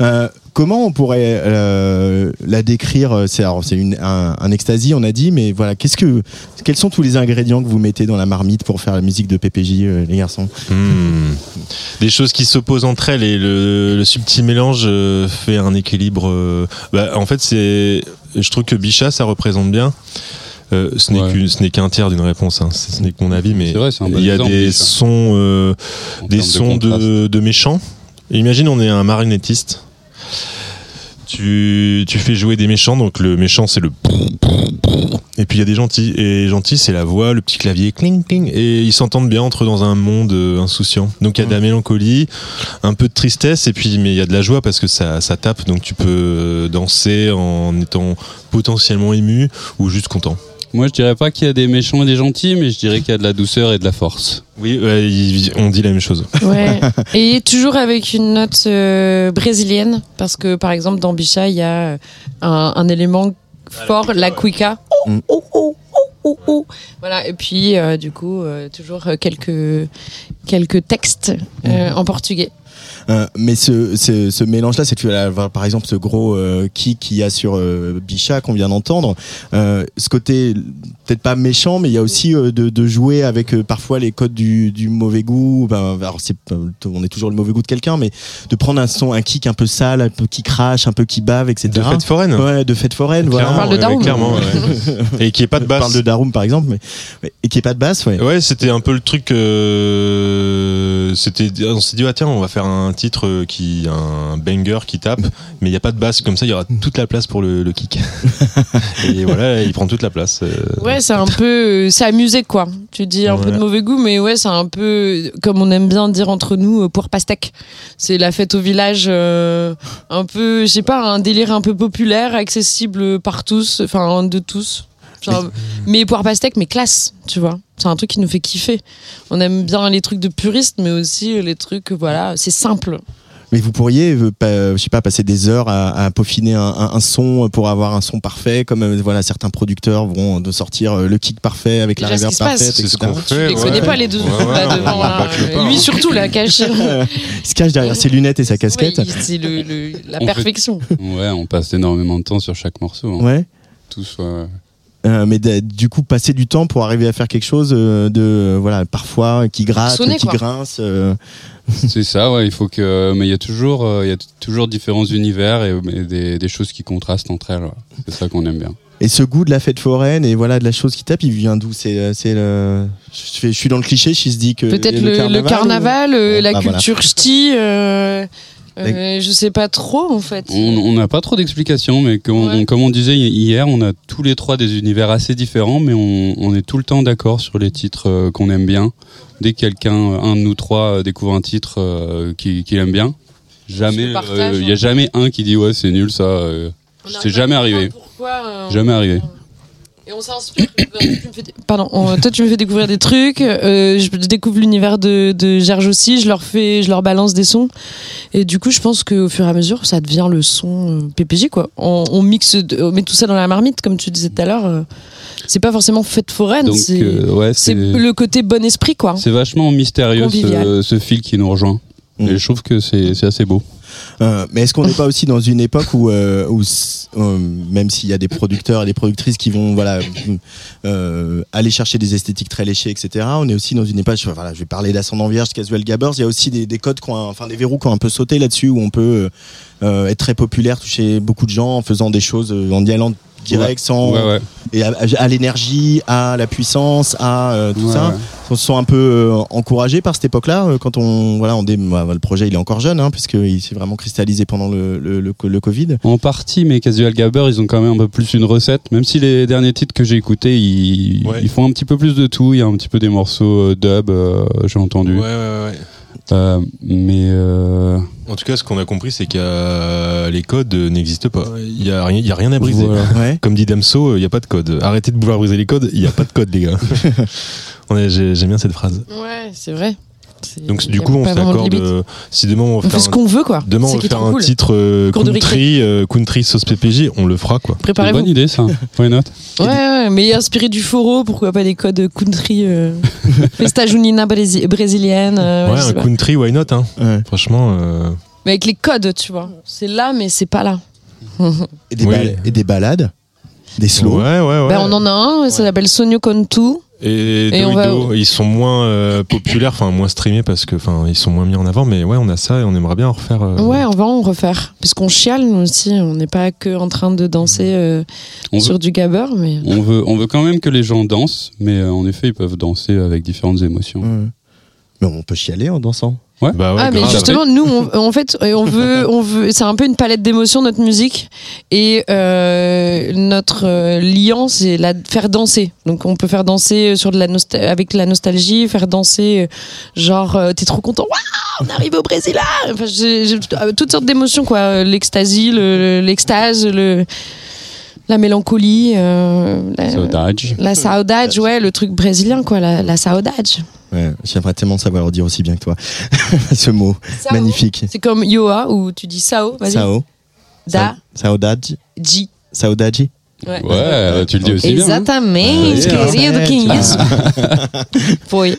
Euh, comment on pourrait euh, la décrire C'est alors, c'est un, un ecstasy, on a dit, mais voilà, qu'est-ce que, quels sont tous les ingrédients que vous mettez dans la marmite pour faire la musique de PPJ, euh, les garçons? Hmm. Des choses qui s'opposent entre elles et le, le subtil mélange euh, fait un équilibre. euh, bah, en fait, c'est, je trouve que Bichat, ça représente bien. Euh, ce n'est Ouais. qu'un tiers d'une réponse, hein. ce n'est que mon avis, mais vrai, bon il y a exemple, des sons, euh, des sons de méchants. Imagine, on est un marionnettiste. Tu, tu fais jouer des méchants, donc le méchant c'est le et puis il y a des gentils et gentils c'est la voix, le petit clavier cling cling et ils s'entendent bien entre eux dans un monde euh, insouciant. Donc il y a de la mélancolie, un peu de tristesse et puis mais il y a de la joie parce que ça ça tape donc tu peux euh, danser en étant potentiellement ému ou juste content. Moi, je dirais pas qu'il y a des méchants et des gentils, mais je dirais qu'il y a de la douceur et de la force. Oui, ouais, il- on dit la même chose. Ouais. Et toujours avec une note euh, brésilienne, parce que par exemple dans Bicha, il y a euh, un, un élément fort, la cuica. Mm. Oh, oh, oh, oh, oh. Voilà. Et puis euh, du coup, euh, toujours euh, quelques quelques textes euh, en portugais. Euh, mais ce, ce, ce mélange-là, c'est que tu vas avoir par exemple ce gros euh, kick qu'il y a sur euh, Bichat qu'on vient d'entendre. Euh, ce côté peut-être pas méchant, mais il y a aussi euh, de, de jouer avec euh, parfois les codes du, du mauvais goût. Ben, alors c'est, pas- on est toujours le mauvais goût de quelqu'un, mais de prendre un son, un kick un peu sale, un peu qui crache, un peu qui bave, etc. De fête foraine. Ouais, de fête foraine. Voilà. Clairement, On parle de ouais, Darum. clairement, ouais. Et qui est pas de On basse. parle de Darum par exemple, mais, mais- et qui est pas de basse, ouais. Ouais, c'était un peu le truc. euh, c'était, on s'est dit, ah, tiens, on va faire un titre euh, qui, un banger qui tape, mais il n'y a pas de basse. Comme ça, il y aura toute la place pour le, le kick. Et voilà, il prend toute la place. euh. Ouais, c'est un peu, euh, c'est amusé quoi. Tu dis un peu de mauvais goût, mais ouais, c'est un peu comme on aime bien dire entre nous, pour pastèque. C'est la fête au village, euh, un peu, je sais pas, un délire un peu populaire, accessible par tous, enfin de tous. Genre, mais poire pastèque, mais classe, tu vois. C'est un truc qui nous fait kiffer. On aime bien les trucs de puristes, mais aussi les trucs, voilà, c'est simple. Mais vous pourriez, euh, pas- je sais pas, passer des heures à, à peaufiner un, un- un son pour avoir un son parfait, comme euh, voilà certains producteurs vont de sortir euh, le kick parfait avec la Déjà, reverb parfaite, C'est ce qu'on Tu fait. les ouais. connais pas les deux Ouais, ouais, là devant. va là. pas le pas, Lui hein. surtout, la cache. Il se cache derrière ses lunettes et sa casquette. C'est le, le- la On fait- perfection. Ouais, on passe énormément de temps sur chaque morceau. hein. Ouais. Tous, ouais. Euh, mais de- du coup, passer du temps pour arriver à faire quelque chose euh, de voilà parfois qui gratte, Sonner, qui quoi. grince. euh, C'est ça, ouais. Il faut que, mais il y a toujours, il y a toujours différents univers et, et des, des choses qui contrastent entre elles. ouais. C'est ça qu'on aime bien. Et ce goût de la fête foraine et voilà de la chose qui tape, il vient d'où? C'est c'est le. Je, fais- je suis dans le cliché, si je dis que Peut-être le, le carnaval, euh, la bah, voilà. culture ch'ti. euh, euh, je sais pas trop en fait. On n'a pas trop d'explications, mais comme, Ouais. on, comme on disait hi- hier, on a tous les trois des univers assez différents, mais on, on est tout le temps d'accord sur les titres euh, qu'on aime bien. Dès que quelqu'un, euh, un de nous trois, découvre un titre qu'il aime bien, jamais, il y a hein. jamais un qui dit ouais c'est nul ça. c'est jamais arrivé. Pourquoi, Jamais arrivé. Et on s'inspire. Dé- Pardon, on- toi tu me fais découvrir des trucs, euh, je découvre l'univers de, de Gerge aussi, je leur fais, je leur balance des sons, et du coup je pense qu'au fur et à mesure ça devient le son euh, PPJ quoi. On, on mixe, on met tout ça dans la marmite comme tu disais tout à l'heure. euh, c'est pas forcément fête foraine, c'est euh, ouais, le côté bon esprit quoi. c'est vachement mystérieux ce, ce fil qui nous rejoint. Mm. Et je trouve que c'est assez beau. Euh, mais est-ce qu'on n'est pas aussi dans une époque où, euh, euh, même s'il y a des producteurs et des productrices qui vont voilà aller chercher des esthétiques très léchées, etc. On est aussi dans une époque. Voilà, je vais parler d'ascendant vierge, casual gabbers. Il y a aussi des, des codes, un- enfin des verrous qui ont un peu sauté là-dessus, où on peut être très populaire, toucher beaucoup de gens en faisant des choses, en y allant direct, sans et à, à l'énergie, à la puissance, à euh, tout ça. On se sent un peu euh, encouragé par cette époque-là euh, quand on voilà on dé- bah, le projet il est encore jeune hein, puisqu'il s'est vraiment cristallisé pendant le, le, le, le Covid. En partie, mais Casual Gabber, ils ont quand même un peu plus une recette. Même si les derniers titres que j'ai écoutés, ils, font un petit peu plus de tout. Il y a un petit peu des morceaux euh, dub, j'ai entendu. Ouais, ouais, ouais. Euh, mais euh, En tout cas, ce qu'on a compris, c'est que les codes n'existent pas. Il y a rien, a à briser. Voilà. Ouais. Comme dit Damso, euh, il n'y a pas de code. Arrêtez de vouloir briser les codes, il n'y a pas de code, les gars. J'aime bien cette phrase. Ouais, c'est vrai. Donc, du coup, on de s'accorde. euh, si demain on fait ce qu'on veut quoi. demain, on C'est va qui est faire un cool. titre euh, country, euh, country sauce PPJ, on le fera, quoi. c'est une Préparez-vous. bonne idée, ça. Why not? Ouais, ouais, mais inspiré du foro, pourquoi pas des codes country, euh, festa junina brési- brésilienne. euh, ouais, un country, why not, hein. Ouais. Franchement, euh, Mais avec les codes, tu vois. C'est là, mais c'est pas là. Et, des Oui. et des balades, des slows. ouais, ouais, ouais. Ben, on en a un, ça s'appelle Sonio Contu. Et, Et on Doido, va- ils sont moins euh, populaires, enfin moins streamés parce que, enfin, ils sont moins mis en avant. Mais ouais, on a ça et on aimerait bien en refaire. euh, Ouais, on va en refaire. Parce qu'on chiale, nous aussi. On n'est pas que en train de danser euh, on sur veut, du gabber, mais. on, veut, on veut quand même que les gens dansent, mais euh, en effet, ils peuvent danser avec différentes émotions. Ouais. Mais on peut chialer en dansant. Bah ouais, ah mais grave. justement nous on- en fait euh, on veut on veut c'est un peu une palette d'émotions notre musique. Et euh, notre euh, liant c'est la faire danser. Donc on peut faire danser sur de la avec la nostalgie faire danser euh, genre euh, t'es trop content. Waouh on arrive au Brésil là! Enfin j'ai euh, toutes sortes d'émotions quoi. Euh, l'extasie le- le- l'extase le la mélancolie euh, la, Saudade. la saudade. ouais le truc brésilien quoi la, la saudade Ouais, J'aimerais tellement savoir le dire aussi bien que toi. Ce mot Sao. magnifique. c'est comme Yoa où tu dis sao vas-y Sao. da Saudade. Ji. Saudade. Ouais. Ouais, tu le dis aussi bien. hein. Exatamente, querido, isso? Foi.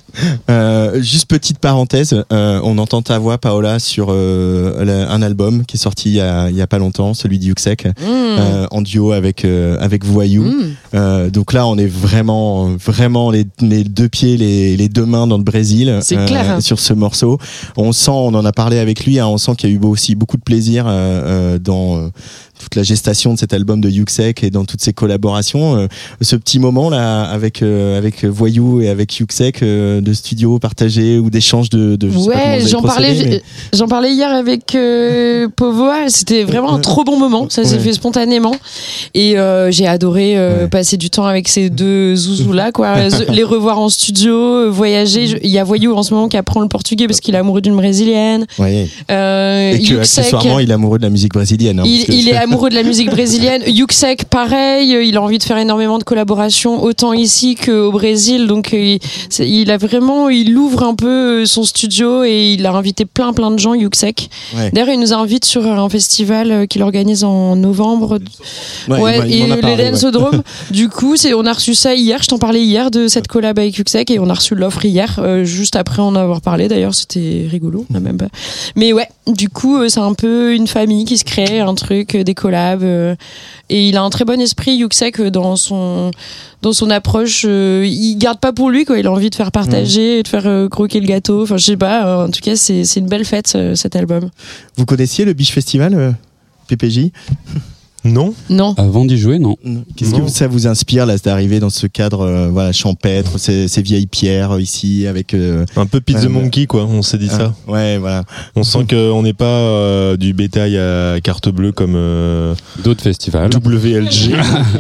Euh, juste petite parenthèse, euh, on entend ta voix, Paola, sur euh, un album qui est sorti il y a, il y a pas longtemps, celui d'Yuxek, Mm. euh, en duo avec euh, avec Voyou. Mm. Euh, donc là, on est vraiment vraiment les, les deux pieds, les, les deux mains dans le Brésil euh, C'est clair, hein. sur ce morceau. On sent, on en a parlé avec lui, hein, on sent qu'il y a eu aussi beaucoup de plaisir dans euh, toute la gestation de cet album de Yuxek et dans toutes ses collaborations. Euh, ce petit moment là avec euh, avec Voyou et avec Yuxek euh, de studio partagé ou d'échanges de, de je Ouais, j'en parlais, mais- j'en parlais hier avec euh, Povoa. C'était vraiment un trop bon moment. Ça s'est Ouais. fait spontanément et euh, j'ai adoré euh, Ouais. passer du temps avec ces deux zouzous là, quoi. les revoir en studio, voyager. Il y a Voyou en ce moment qui apprend le portugais parce qu'il est amoureux d'une brésilienne. Ouais. Et que accessoirement, il est amoureux de la musique brésilienne. hein, il, parce que- il est amoureux de la musique brésilienne. Yuxek, pareil, euh, il a envie de faire énormément de collaborations, autant ici qu'au Brésil. Donc, euh, il, a vraiment, il ouvre un peu euh, son studio et il a invité plein, plein de gens, Yuxek. Ouais. D'ailleurs, il nous invite sur un festival qu'il organise en novembre. Ouais, Ouais, il et m'en a le parlé, ouais. Dansodrome. du coup, c'est, on a reçu ça hier. Je t'en parlais hier de cette collab avec Yuxek et on a reçu l'offre hier, euh, juste après en avoir parlé. D'ailleurs, c'était rigolo. On a même pas. Mais ouais, du coup, c'est un peu une famille qui se crée, un truc, des collabs. euh, et il a un très bon esprit, Yuxek, euh, dans son dans son approche. euh, il garde pas pour lui, quoi. Il a envie de faire partager, de faire croquer le gâteau. Enfin, je sais pas. en tout cas, c'est, c'est une belle fête, cet album. Vous connaissiez le Biche Festival, PPJ Non Non. Avant d'y jouer, non. Qu'est-ce que ça vous inspire là d'arriver dans ce cadre euh, voilà champêtre, ces, ces vieilles pierres euh, ici avec euh, Un peu Pizza Monkey, quoi, on s'est dit ça. ah, Ouais, voilà. On sent qu'on n'est pas euh, du bétail à carte bleue comme euh, D'autres festivals. WLG,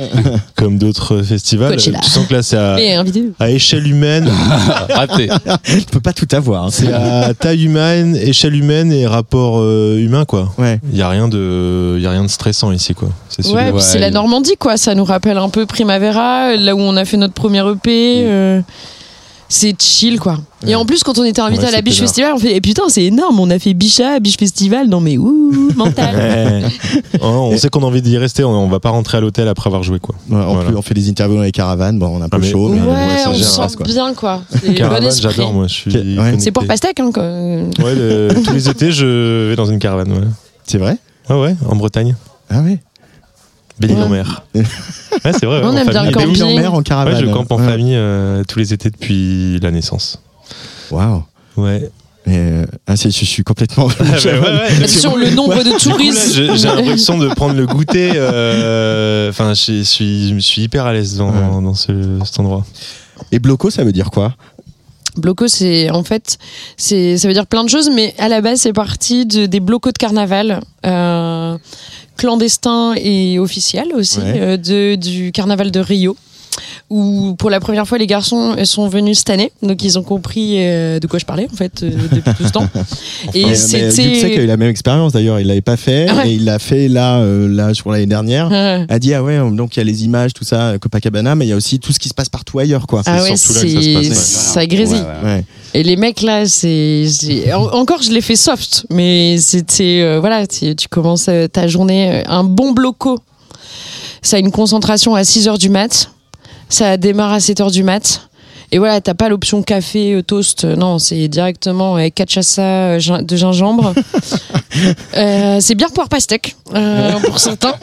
comme d'autres festivals. Tu sens que là, c'est à, échelle humaine, Raté. Je peux pas tout avoir. hein. c'est à taille humaine, échelle humaine et rapport euh, humain, quoi. Ouais. Il y a rien de, il y a rien de stressant ici, quoi. C'est sûr. Ouais, puis Ouais. c'est la Normandie, quoi. Ça nous rappelle un peu Primavera, là où on a fait notre premier EP. euh, c'est chill, quoi. Et en plus, quand on était invité Ouais, à la Biche. Festival, on fait, et putain, c'est énorme, on a fait Bicha, Biche Festival, non mais ouh, mental. Oh, on sait qu'on a envie d'y rester, on, on va pas rentrer à l'hôtel après avoir joué, quoi. Ouais, en Voilà. plus, on fait des interviews dans les caravanes. Bon, on a un peu Ah, mais- chaud, mais ouais, ouais, on se reste, sent quoi. bien, quoi. Caravane, j'adore, moi. C'est pour pastèque, hein, quoi. Ouais, le- tous les étés, je vais dans une caravane, ouais. C'est vrai? Ouais, ouais, en Bretagne. Ah ouais. Belle-Île-en-Mer. ouais, c'est vrai. On en aime bien camping. en mer en caravane. Ouais, je campe en Ouais. famille euh, tous les étés depuis la naissance. Waouh. Ouais. Et, euh, ah, je suis complètement. Sur le nombre de touristes. j'ai l'impression de prendre le goûter. euh, Enfin, je suis, je me suis hyper à l'aise dans, Ouais. dans ce, cet endroit. Et bloco, ça veut dire quoi? Bloco, c'est en fait, c'est ça veut dire plein de choses, mais à la base, c'est parti de, des blocos de carnaval. Euh, clandestins et officiels aussi Ouais. euh, de, du carnaval de Rio où pour la première fois les garçons sont venus cette année donc ils ont compris euh, de quoi je parlais en fait euh, depuis tout ce temps et Mais- mais c'était Yuxek a eu la même expérience d'ailleurs. Il l'avait pas fait Ah ouais. et il l'a fait là, euh, là, je crois l'année dernière. Ouais. A dit ah ouais, donc il y a les images, tout ça, euh, Copacabana, mais il y a aussi tout ce qui se passe partout ailleurs, quoi. ah ouais surtout là que ça se passe, ouais. ça grésille Ouais, ouais. Ouais. Et les mecs là, c'est c'est- en- encore je l'ai fait soft, mais c'était euh, voilà, tu, tu commences euh, ta journée euh, un bon bloco. Ça a une concentration à 6 heures du mat. Ça démarre à 7 heures du mat. Et voilà, t'as pas l'option café, euh, toast. euh, Non, c'est directement euh, cachaça gin- de gingembre. Euh, c'est bien pour pastèque, euh, pour certains.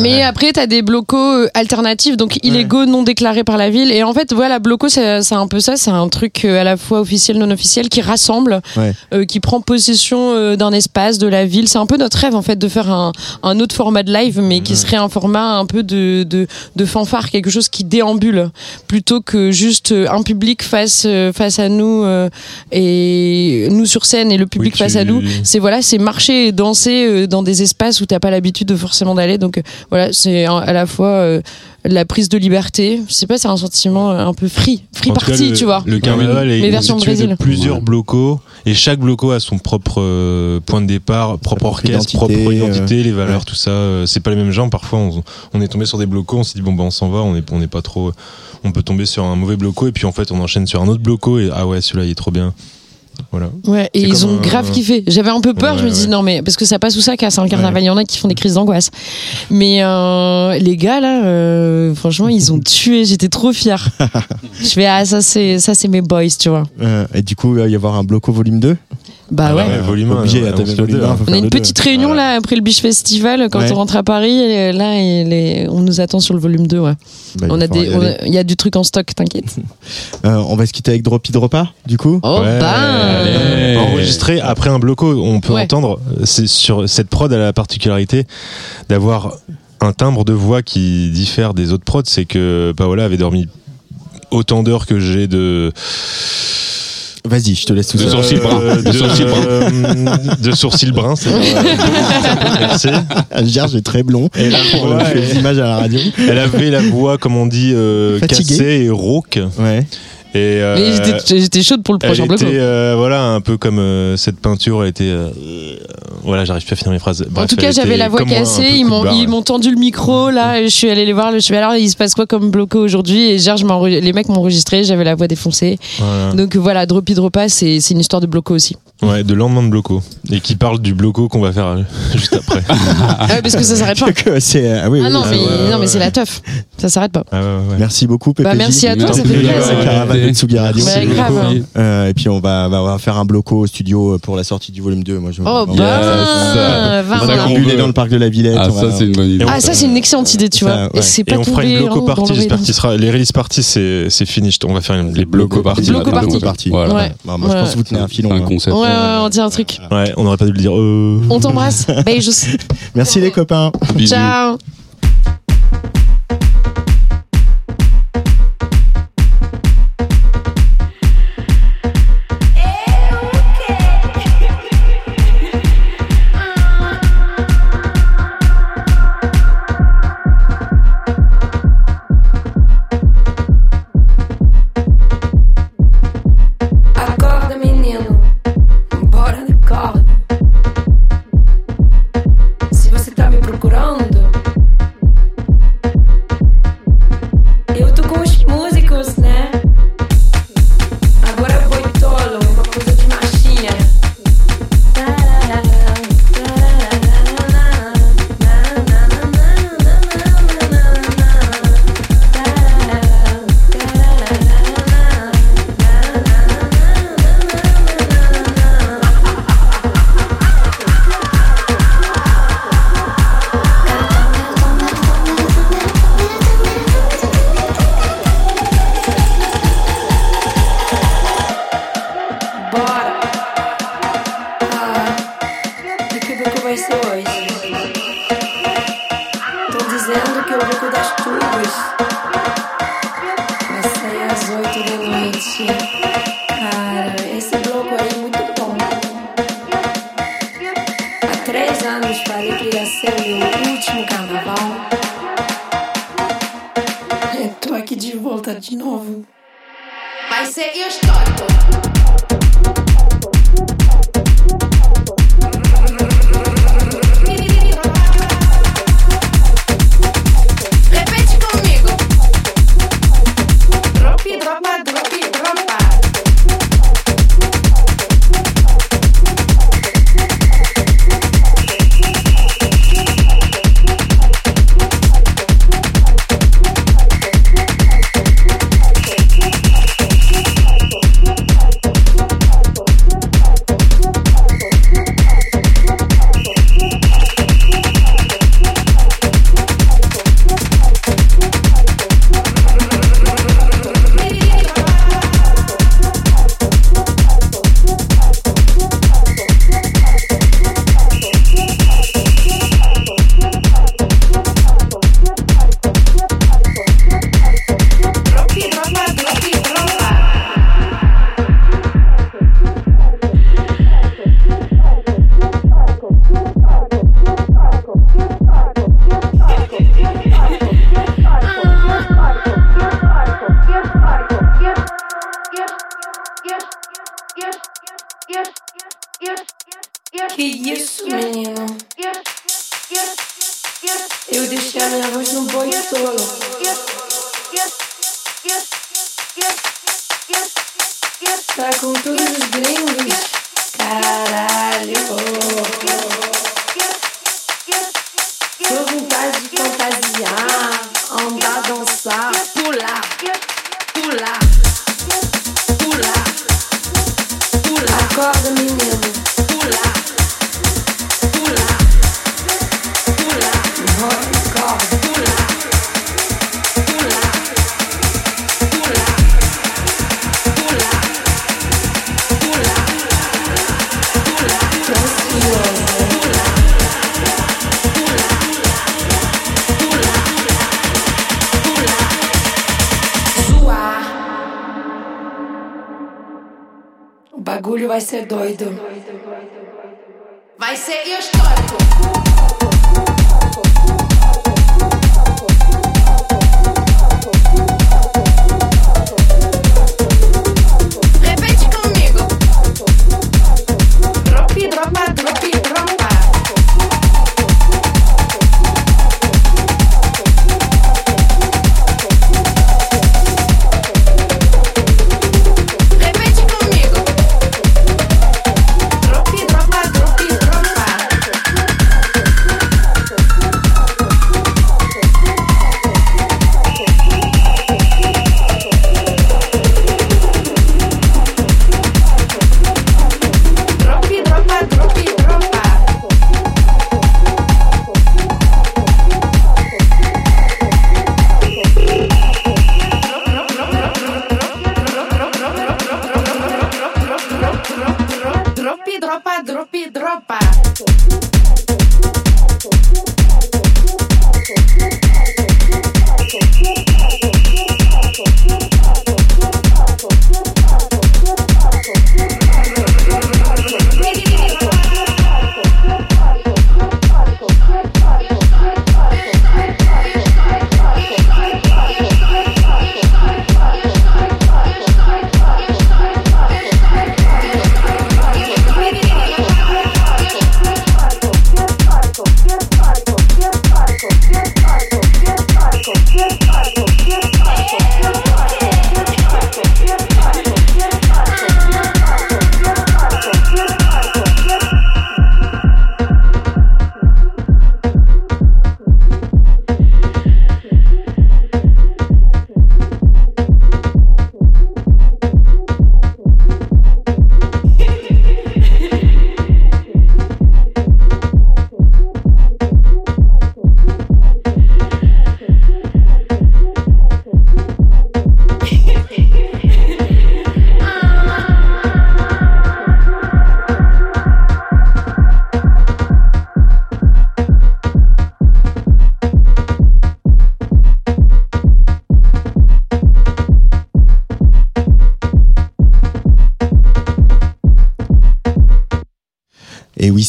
Mais après, t'as des blocos alternatifs, donc illégaux, non déclarés par la ville. Et en fait, voilà, bloco, c'est c'est un peu ça. C'est un truc euh, à la fois officiel, non officiel, qui rassemble, Ouais. euh, qui prend possession euh, d'un espace, de la ville. C'est un peu notre rêve, en fait, de faire un, un autre format de live, mais qui serait un format un peu de, de, de fanfare, quelque chose qui déambule, plutôt que juste un public face, euh, face à nous euh, et nous sur scène et le public Oui, face tu- à nous. C'est voilà, c'est marcher et danser euh, dans des espaces où t'as pas l'habitude de forcément d'aller. Donc voilà, c'est à la fois la prise de liberté. Je sais pas, c'est un sentiment euh, un peu free, free En cas, party, le, tu vois. Le carnaval Mais est version constitué Brésil. de plusieurs Ouais. blocos et chaque bloco a son propre euh, point de départ, propre orchestre, identité, propre identité, les valeurs, ouais. tout ça. euh, c'est pas les mêmes gens. Parfois, on, on est tombé sur des blocos, on s'est dit bon ben on s'en va, on est on n'est pas trop. On peut tomber sur un mauvais bloco et puis en fait on enchaîne sur un autre bloco et ah ouais celui-là il est trop bien. Voilà. Ouais, et ils ont un- grave kiffé. J'avais un peu peur, Ouais, je me dis ouais. non mais parce que ça passe ou ça casse un carnaval, il y en a qui font des crises d'angoisse. Mais euh, les gars là, euh, franchement, ils ont tué, j'étais trop fière. je fais ah ça c'est ça c'est mes boys, tu vois. Euh, et du coup, il va y avoir un bloco volume 2. Bah Ah ouais. ouais, volume un, Obligé, ouais, là, on volume faut faire a une le deux. petite réunion Voilà. là après le Beach Festival quand Ouais. on rentre à Paris. et là, et les- on nous attend sur le volume 2. Ouais. Bah, il on a des, y on aller. a- il y a du truc en stock, t'inquiète. Euh, on va se quitter avec Droppy Dropa, du coup. Oh Ouais. Allez. Enregistré après un bloco, on peut Ouais. entendre. C'est sur cette prod a la particularité d'avoir un timbre de voix qui diffère des autres prods. C'est que Paola avait dormi autant d'heures que j'ai de Vas-y, je te laisse tout De seul. sourcils bruns. Euh, De sourcils bruns. euh, de sourcils bruns. c'est pas- Merci. Ah, Gérard, est très blond. Et la Pour voix, le- les images à la radio. elle avait la voix, comme on dit, euh, cassée et rauque. Ouais. Et euh, j'étais- chaude pour le prochain bloc. était, euh, voilà, un peu comme euh, cette peinture, elle était. euh, voilà, j'arrive plus à finir mes phrases. En tout cas, j'avais la voix cassée. Ils m'ont ouais. tendu le micro. Là, et je suis allée les voir. Je suis alors il se passe quoi comme bloco aujourd'hui? Et Gerge m'a enre- les mecs m'ont enregistré. J'avais la voix défoncée. Voilà. Donc voilà, Dropi Dropa, c'est c'est une histoire de bloco aussi. Ouais, de lendemain de bloco. Et qui parle du bloco qu'on va faire euh, juste après. Ah ouais, parce que ça s'arrête pas. Que c'est- ah oui, Ah oui, non, oui. mais, ouais, non, mais ouais. c'est la teuf. Ça s'arrête pas. Ah ouais, ouais, ouais. Merci beaucoup, PPJ. Bah, merci à toi, ça fait Merci, plaisir. la caravane de Tsugi Radio. Grave. Euh, et puis on va, bah, on va faire un bloco au studio pour la sortie du volume 2. Moi, je, Oh, bah, va- va, on va combuler dans le parc de la Villette. Ah, ça, c'est une bonne idée. Ah, ça, c'est une excellente idée, tu Ça, vois. Et c'est pas on fera une bloco party, l'oreille j'espère d'un- qu'il sera. Les release parties, c'est c'est fini. On va faire les bloco parties. Bloco Bloco. Bah, moi, je pense que vous tenez un filon. Un hein. concept. Ouais, ouais, on dit un truc. Ouais, on n'aurait pas dû le dire. Euh... On t'embrasse. Beijos. Merci les copains. Bisous. Ciao. doida.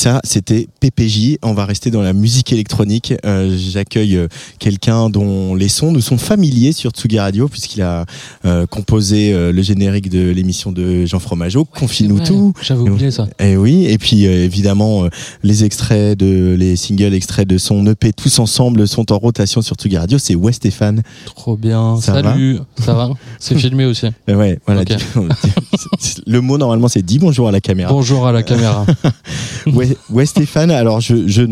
Ça, c'était PPJ. On va rester dans la musique électronique. Euh, J'accueille euh, quelqu'un dont les sons nous sont familiers sur Tsugi Radio, puisqu'il a euh, composé euh, le générique de l'émission de Jean Fromageau, Confie-nous Ouais, tout. J'avais oublié ça. Et oui, et puis évidemment, les extraits de les singles extraits de son EP tous ensemble sont en rotation sur Tsugi Radio. C'est West Stéphane. Trop bien. Ça Salut. ça va C'est filmé aussi. Ouais, voilà. Le mot normalement c'est dis bonjour à la caméra. Bonjour à la caméra. Ouais, ouais, Stéphane, alors je, je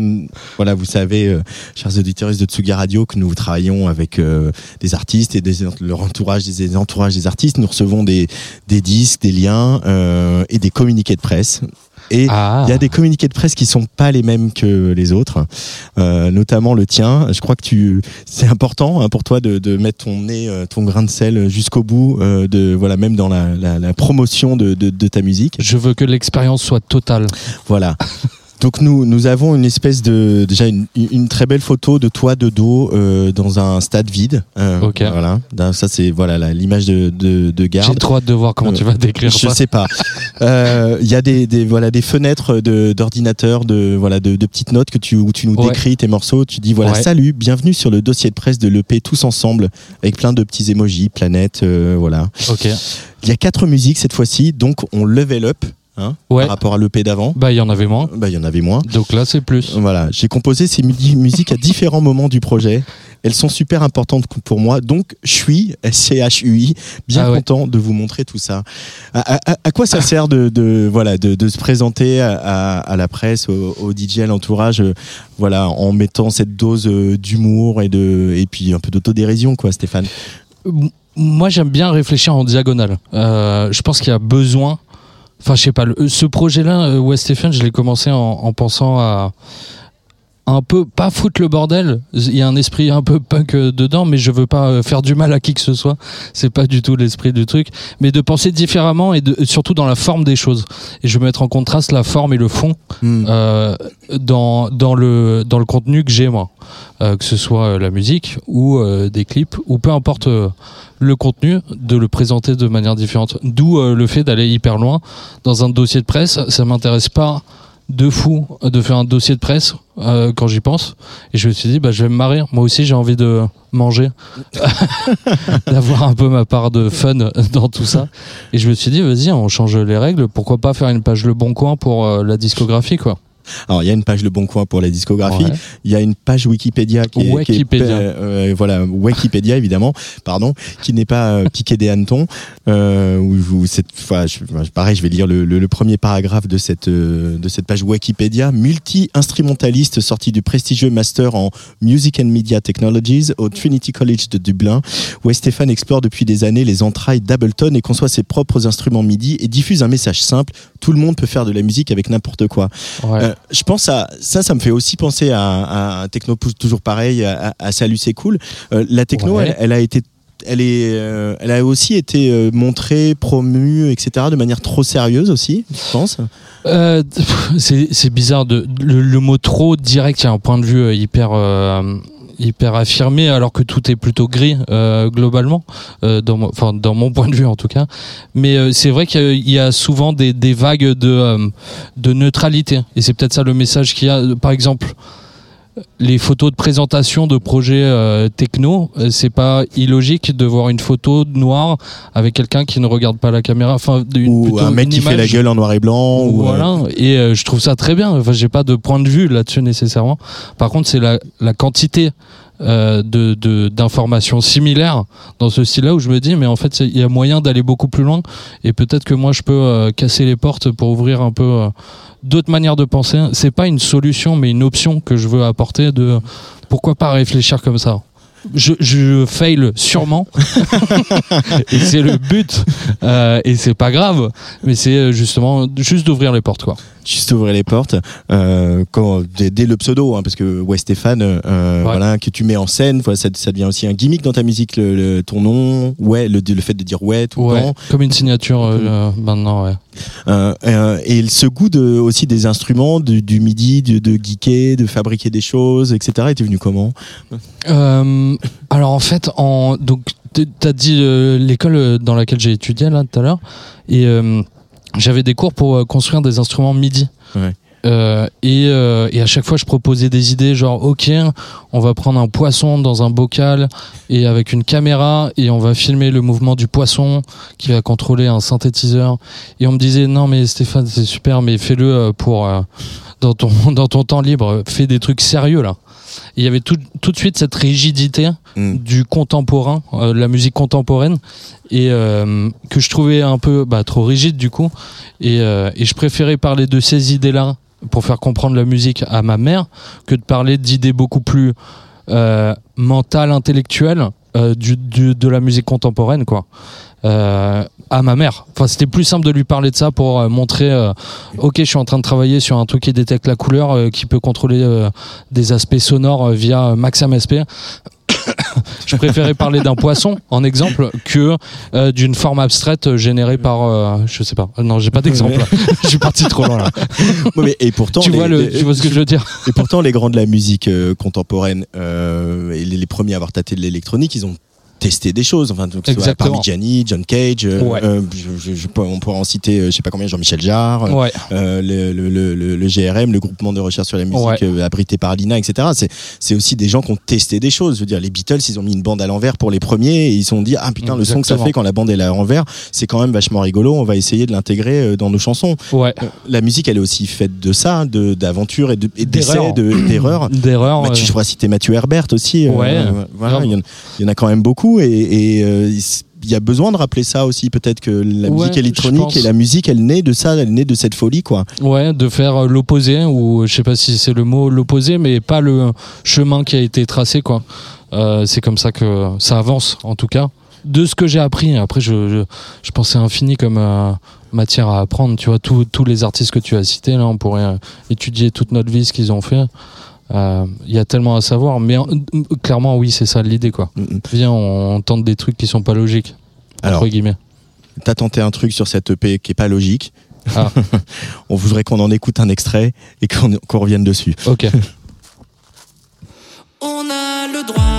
voilà, vous savez, euh, chers auditeurs de Tsugi Radio, que nous travaillons avec euh, des artistes et des, leur entourage, des, des entourages des artistes. Nous recevons des, des disques, des liens euh, et des communiqués de presse. Et il Ah. y a des communiqués de presse qui sont pas les mêmes que les autres, euh, notamment le tien. Je crois que tu, c'est important hein, pour toi de, de mettre ton nez, euh, ton grain de sel jusqu'au bout, euh, de voilà, même dans la, la, la promotion de, de, de ta musique. Je veux que l'expérience soit totale. Voilà. Donc nous, nous avons une espèce de déjà une, une très belle photo de toi de dos euh, dans un stade vide. Euh, Ok. Voilà. Ça c'est voilà l'image de, de, de J'ai garde. trop hâte de voir comment Euh, tu vas décrire Je ça. sais pas. Euh, Il y a des, des voilà des fenêtres de d'ordinateur de voilà de, de petites notes que tu où tu nous Ouais. décris tes morceaux. Tu dis voilà Ouais. salut, bienvenue sur le dossier de presse de l'EP tous ensemble avec plein de petits emojis, planètes, euh, voilà. Ok. Il y a quatre musiques cette fois-ci, donc on level up hein, Ouais. par rapport à l'EP d'avant. Bah, il y en avait moins. Bah il y en avait moins. Donc là, c'est plus. Voilà, j'ai composé ces mu- musiques à différents moments du projet. Elles sont super importantes pour moi, donc je suis S-C-H-U-I, bien Ah ouais. content de vous montrer tout ça. À, à- à quoi ça sert de, de voilà de, de se présenter à, la presse, au, au DJ, à l'entourage, euh, voilà, en mettant cette dose euh, d'humour et de et puis un peu d'autodérision, quoi, Stéphane? Moi, j'aime bien réfléchir en diagonale. Euh, je pense qu'il y a besoin. Enfin, je sais pas. ce projet-là, euh, West je l'ai commencé en, en pensant à un peu pas foutre le bordel. Il y a un esprit un peu punk euh, dedans, mais je veux pas euh, faire du mal à qui que ce soit. C'est pas du tout l'esprit du truc, mais de penser différemment et de, surtout dans la forme des choses. Et je veux mettre en contraste la forme et le fond Hmm. euh, dans dans le dans le contenu que j'ai moi, Euh, que ce soit la musique ou euh, des clips ou peu importe le contenu, de le présenter de manière différente. D'où le fait d'aller hyper loin dans un dossier de presse. Ça m'intéresse pas de fou de faire un dossier de presse euh, quand j'y pense. Et je me suis dit, bah, je vais me marrer. Moi aussi, j'ai envie de manger, d'avoir un peu ma part de fun dans tout ça. Et je me suis dit, vas-y, on change les règles. Pourquoi pas faire une page Le Bon Coin pour euh, la discographie, quoi. Alors il y a une page Le Bon Coin pour la discographie. Ouais. Il y a une page Wikipédia qui est, qui est- Wikipédia. euh, euh, voilà Wikipédia évidemment, pardon, qui n'est pas euh, piqué des hannetons. Euh, où, où cette fois, je, pareil, je vais lire le, le- le premier paragraphe de cette euh, de cette page Wikipédia. Multi-instrumentaliste sorti du prestigieux master en Music and Media Technologies au Trinity College de Dublin, West Stéphane explore depuis des années les entrailles d'Ableton et conçoit ses propres instruments MIDI et diffuse un message simple tout le monde peut faire de la musique avec n'importe quoi. Ouais. Euh, je pense à ça, ça me fait aussi penser à, à un techno toujours pareil, à, à Salut c'est cool. Euh, la techno, Ouais. elle, elle a été, elle est, euh, elle a aussi été euh, montrée, promue, etc. de manière trop sérieuse aussi, je pense. Euh, c'est bizarre de le, le mot trop direct. Il y a un point de vue hyper hyper affirmé alors que tout est plutôt gris euh, globalement euh, dans mon, point de vue en tout cas. Mais euh, c'est vrai qu'il y a souvent des, des vagues de euh, de neutralité et c'est peut-être ça le message qu'il y a. Par exemple. Les photos de présentation de projets euh, techno, euh, c'est pas illogique de voir une photo noire avec quelqu'un qui ne regarde pas la caméra. Enfin, une- Ou un mec qui fait la gueule en noir et blanc. Ou, euh, voilà, et euh, je trouve ça très bien. Enfin, j'ai pas de point de vue là-dessus nécessairement. Par contre, c'est la, la quantité euh, de d'informations similaires dans ce style-là où je me dis, mais en fait, il y a moyen d'aller beaucoup plus loin. Et peut-être que moi, je peux euh, casser les portes pour ouvrir un peu euh, d'autres manières de penser. C'est pas une solution, mais une option que je veux apporter. De pourquoi pas réfléchir comme ça. Je, je fail sûrement. Et c'est le but. Euh, et c'est pas grave. Mais c'est euh, justement juste d'ouvrir les portes quoi. Juste ouvrir les portes euh, quand dès, dès le pseudo hein, parce que West Stéphane euh, voilà que tu mets en scène voilà, ça, ça devient aussi un gimmick dans ta musique le, le- ton nom ouais le, le fait de dire ouais tout le ouais temps. comme une signature maintenant ouais et ce goût de, aussi des instruments, du, du midi, de, de geeker, de fabriquer des choses, etc. était venu comment Euh, alors en fait, en, donc t'as dit euh, l'école euh, dans laquelle j'ai étudié là tout à l'heure, et euh, j'avais des cours pour euh, construire des instruments MIDI. Ouais. Euh, et, euh, et à chaque fois, je proposais des idées genre, ok, on va prendre un poisson dans un bocal et avec une caméra et on va filmer le mouvement du poisson qui va contrôler un synthétiseur. Et on me disait, non mais Stéphane, c'est super, mais fais-le euh, pour euh, dans ton dans ton temps libre, fais des trucs sérieux là. Et Il y avait tout, tout de suite cette rigidité Mm. du contemporain, euh, de la musique contemporaine, et que je trouvais un peu bah, trop rigide du coup. Et, euh, et je préférais parler de ces idées-là pour faire comprendre la musique à ma mère que de parler d'idées beaucoup plus euh, mentales, intellectuelles euh, du, du- de la musique contemporaine, quoi. Euh, à ma mère. Enfin, c'était plus simple de lui parler de ça pour euh, montrer, euh, ok, je suis en train de travailler sur un truc qui détecte la couleur, euh, qui peut contrôler euh, des aspects sonores via Max MSP. je préférais parler d'un poisson en exemple que euh, d'une forme abstraite générée par, euh, je sais pas. Non, j'ai pas d'exemple. je suis parti trop loin là. Ouais, mais- et pourtant, tu les- vois le, les- tu vois ce que je veux dire? Et pourtant, les grands de la musique euh, contemporaine euh, et les, les premiers à avoir tâté de l'électronique, ils ont testé des choses. Enfin, donc, Exactement. Parmigiani, John Cage, euh, Ouais. euh, je, je- on pourrait en citer, euh, je sais pas combien, Jean-Michel Jarre, Ouais. euh, le, le, le, le- GRM, le groupement de recherche sur la musique Ouais. abrité par Alina, etc. C'est, c'est aussi des gens qui ont testé des choses. Je veux dire, les Beatles, ils ont mis une bande à l'envers pour les premiers et ils se sont dit, ah putain, le son que ça fait quand la bande est à l'envers, c'est quand même vachement rigolo. On va essayer de l'intégrer dans nos chansons. Ouais. La musique, elle est aussi faite de ça, de, d'aventure et, de, et D'erreurs. d'essais, de, d'erreurs. D'erreurs. Mathieu, euh, je pourrais citer Mathieu Herbert aussi. euh, Ouais. voilà, Grave. il y, en, il y en a quand même beaucoup et, et, euh, il y a besoin de rappeler ça aussi. Peut-être que la Ouais, musique électronique et la musique, elle naît de ça, elle naît de cette folie, quoi. Ouais, de faire euh, l'opposé, ou je sais pas si c'est le mot l'opposé, mais pas le chemin qui a été tracé, quoi. Euh, c'est comme ça que ça avance, en tout cas. De ce que j'ai appris, après, je, je, je pensais infini comme euh, matière à apprendre, tu vois, tous tous les artistes que tu as cités, là, on pourrait euh, étudier toute notre vie, ce qu'ils ont fait. Euh, Il y a tellement à savoir, mais euh, clairement, oui, c'est ça l'idée, quoi. Mm. Viens, on, on tente des trucs qui sont pas logiques, Alors, entre guillemets. t'as tenté un truc sur cette EP qui est pas logique. Ah. On voudrait qu'on en écoute un extrait et qu'on qu'on revienne dessus. Ok. On a le droit,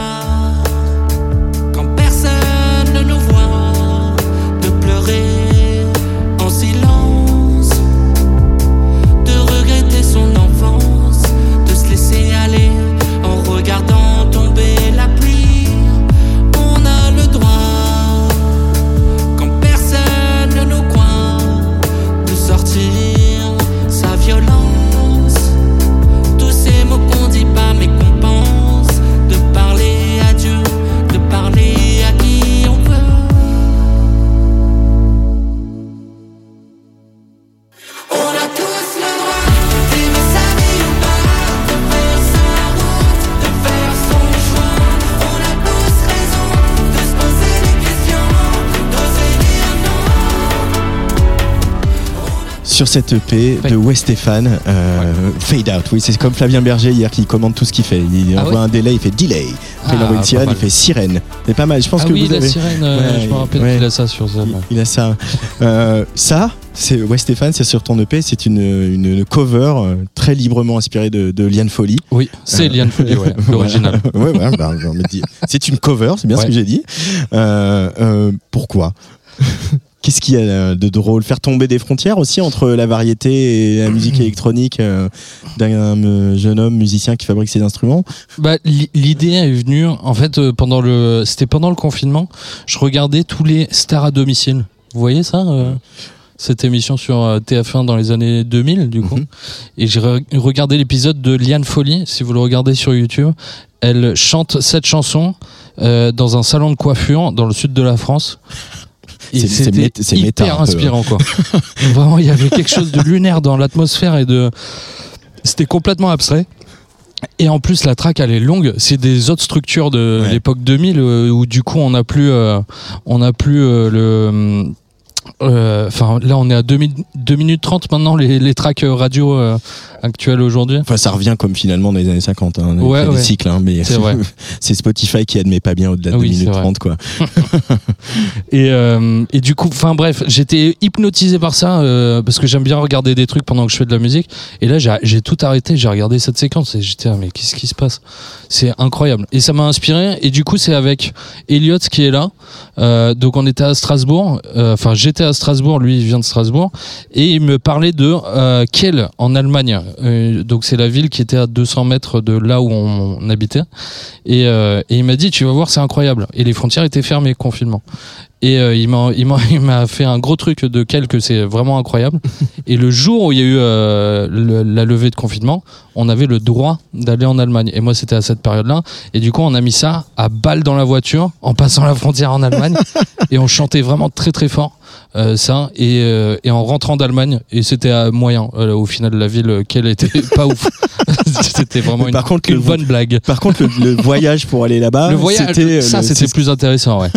cette EP de West Stéphane, euh, Fade Out. Oui, c'est comme Flavien Berger hier qui commande tout ce qu'il fait. Il Ah envoie ouais un délai, il fait delay. Après, il Ah, envoie une sirène, il fait sirène. C'est pas mal. Je pense ah que oui, vous la avez. sirène, euh, je me rappelle qu'il a ça sur ça. Il, il a ça. Euh, ça, c'est West Stéphane, c'est sur ton EP, c'est une, une, une cover euh, très librement inspirée de, de Liane Folly. Oui, c'est Liane Folly, l'original. bah. C'est une cover, c'est bien ce que j'ai dit. Euh, euh, pourquoi? Qu'est-ce qu'il y a de drôle? Faire tomber des frontières aussi entre la variété et la musique électronique euh, d'un euh, jeune homme musicien qui fabrique ses instruments? Bah, l'i- l'idée est venue, en fait, euh, pendant le, c'était pendant le confinement, je regardais tous les stars à domicile. Vous voyez ça euh, Cette émission sur euh, TF1 dans les années 2000, du coup? Mhm. Et j'ai re- regardé l'épisode de Liane Folly, si vous le regardez sur YouTube. Elle chante cette chanson euh, dans un salon de coiffure dans le sud de la France. C'était hyper peu. inspirant, quoi. Vraiment, il y avait quelque chose de lunaire dans l'atmosphère et de. C'était complètement abstrait. Et en plus, la track, elle est longue. C'est des autres structures de Ouais. l'époque 2000 euh, où du coup, on n'a plus, euh, on n'a plus euh, le. Euh, Enfin, là, on est à 2, minutes 30 maintenant, les, les tracks euh, radio euh, actuels aujourd'hui. Enfin, ça revient comme finalement dans les années 50. Hein. Ouais, ouais. cycles, hein, mais C'est vrai. c'est Spotify qui admet pas bien au-delà de oui, 2 c'est minutes vrai. 30, quoi. Et, et du coup, enfin bref, j'étais hypnotisé par ça parce que j'aime bien regarder des trucs pendant que je fais de la musique. Et là, j'ai- j'ai tout arrêté, j'ai regardé cette séquence et j'étais ah, mais qu'est-ce qui se passe? C'est incroyable. Et ça m'a inspiré. Et du coup, c'est avec Elliot qui est là. Euh, donc on était à Strasbourg. Euh, Enfin, j'étais à Strasbourg, lui il vient de Strasbourg, et il me parlait de euh, Kiel en Allemagne. Euh, donc c'est la ville qui était à 200 mètres de là où on, on habitait. Et, euh, et il m'a dit, tu vas voir, c'est incroyable. Et les frontières étaient fermées, confinement. Et euh, il m'a il fait un gros truc de Kiel que c'est vraiment incroyable. et le jour où il y a eu euh, le- la levée de confinement, on avait le droit d'aller en Allemagne. Et moi, c'était à cette période-là. Et du coup, on a mis ça à balle dans la voiture en passant la frontière en Allemagne. et on chantait vraiment très très fort euh, ça. Et, euh, et en rentrant d'Allemagne, et c'était à moyen. Euh, au final, la ville, euh, qu'elle était pas ouf. c'était vraiment une, contre, une bonne blague. Par contre, le, le voyage pour aller là-bas, Le voyage, c'était, euh, ça le- c'était plus intéressant, ouais.